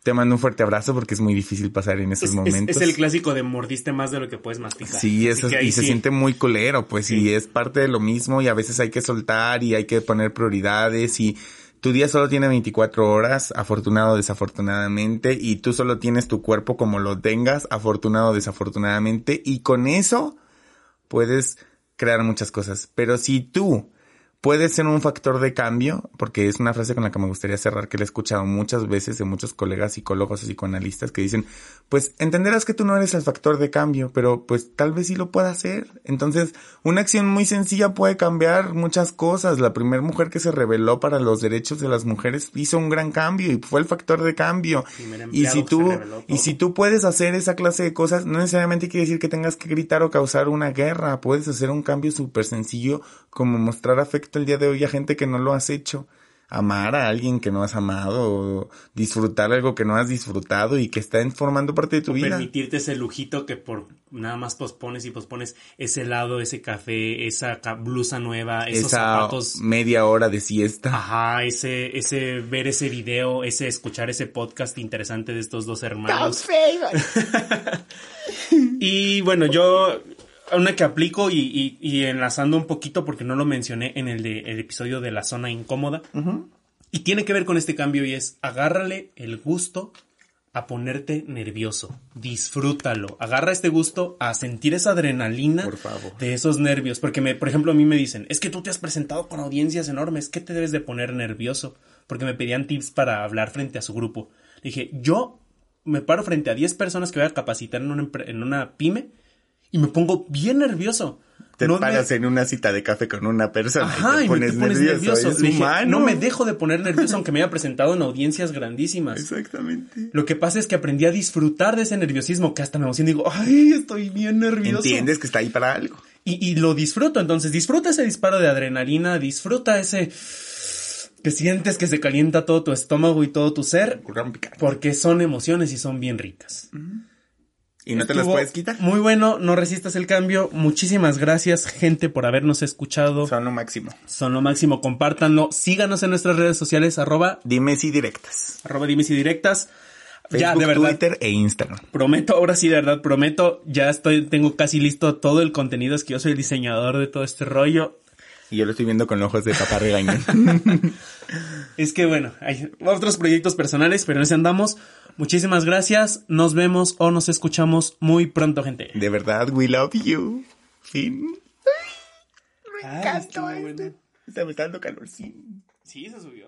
te mando un fuerte abrazo porque es muy difícil pasar en esos momentos. Es, el clásico de mordiste más de lo que puedes masticar. Sí, eso, y se siente muy culero, pues, y es parte de lo mismo y a veces hay que soltar y hay que poner prioridades y tu día solo tiene 24 horas, afortunado o desafortunadamente, y tú solo tienes tu cuerpo como lo tengas, afortunado o desafortunadamente, y con eso puedes crear muchas cosas. Pero si tú puede ser un factor de cambio, porque es una frase con la que me gustaría cerrar, que le he escuchado muchas veces de muchos colegas psicólogos y psicoanalistas que dicen, pues entenderás que tú no eres el factor de cambio, pero pues tal vez sí lo pueda hacer. Entonces, una acción muy sencilla puede cambiar muchas cosas. La primera mujer que se rebeló para los derechos de las mujeres hizo un gran cambio y fue el factor de cambio. Y si tú, y si tú puedes hacer esa clase de cosas, no necesariamente quiere decir que tengas que gritar o causar una guerra. Puedes hacer un cambio súper sencillo como mostrar afecto el día de hoy a gente que no lo has hecho. Amar a alguien que no has amado, o disfrutar algo que no has disfrutado y que está formando parte de tu vida. Permitirte ese lujito que por nada más pospones y pospones ese helado, ese café, esa blusa nueva, esos Esa zapatos. media hora de siesta. Ajá, ese, ese, ver ese video, ese escuchar ese podcast interesante de estos dos hermanos. y bueno, yo una que aplico y, y, enlazando un poquito porque no lo mencioné en el, de, el episodio de la zona incómoda. Y tiene que ver con este cambio y es agárrale el gusto a ponerte nervioso. Disfrútalo. Agarra este gusto a sentir esa adrenalina Por favor. de esos nervios. Porque, me, por ejemplo, a mí me dicen, es que tú te has presentado con audiencias enormes. ¿Qué te debes de poner nervioso? Porque me pedían tips para hablar frente a su grupo. Dije, yo me paro frente a 10 personas que voy a capacitar en una, en una pyme y me pongo bien nervioso. Te No me- paras en una cita de café con una persona Ajá, y te pones, nervioso. Dije, no me dejo de poner nervioso aunque me haya presentado en audiencias grandísimas. Exactamente. Lo que pasa es que aprendí a disfrutar de ese nerviosismo que hasta me emociono y digo, ay, estoy bien nervioso. Entiendes que está ahí para algo. Y, y lo disfruto, entonces disfruta ese disparo de adrenalina, disfruta ese que sientes que se calienta todo tu estómago y todo tu ser, porque son emociones y son bien ricas. Y no te las puedes quitar. Muy bueno, no resistas el cambio. Muchísimas gracias, gente, por habernos escuchado. Son lo máximo. Son lo máximo, compártanlo. Síganos en nuestras redes sociales, arroba, Dime si directas. arroba dimes y directas. ya, de verdad. Twitter e Instagram. Prometo, ahora sí, de verdad, prometo, ya estoy, tengo casi listo todo el contenido, es que yo soy el diseñador de todo este rollo. Y yo lo estoy viendo con ojos de papá regañón. Es que bueno, hay otros proyectos personales, pero en ese andamos. Muchísimas gracias, nos vemos o nos escuchamos muy pronto, gente. de verdad, we love you. Fin. Este. bueno. Está me está dando calorcito. Sí, se subió.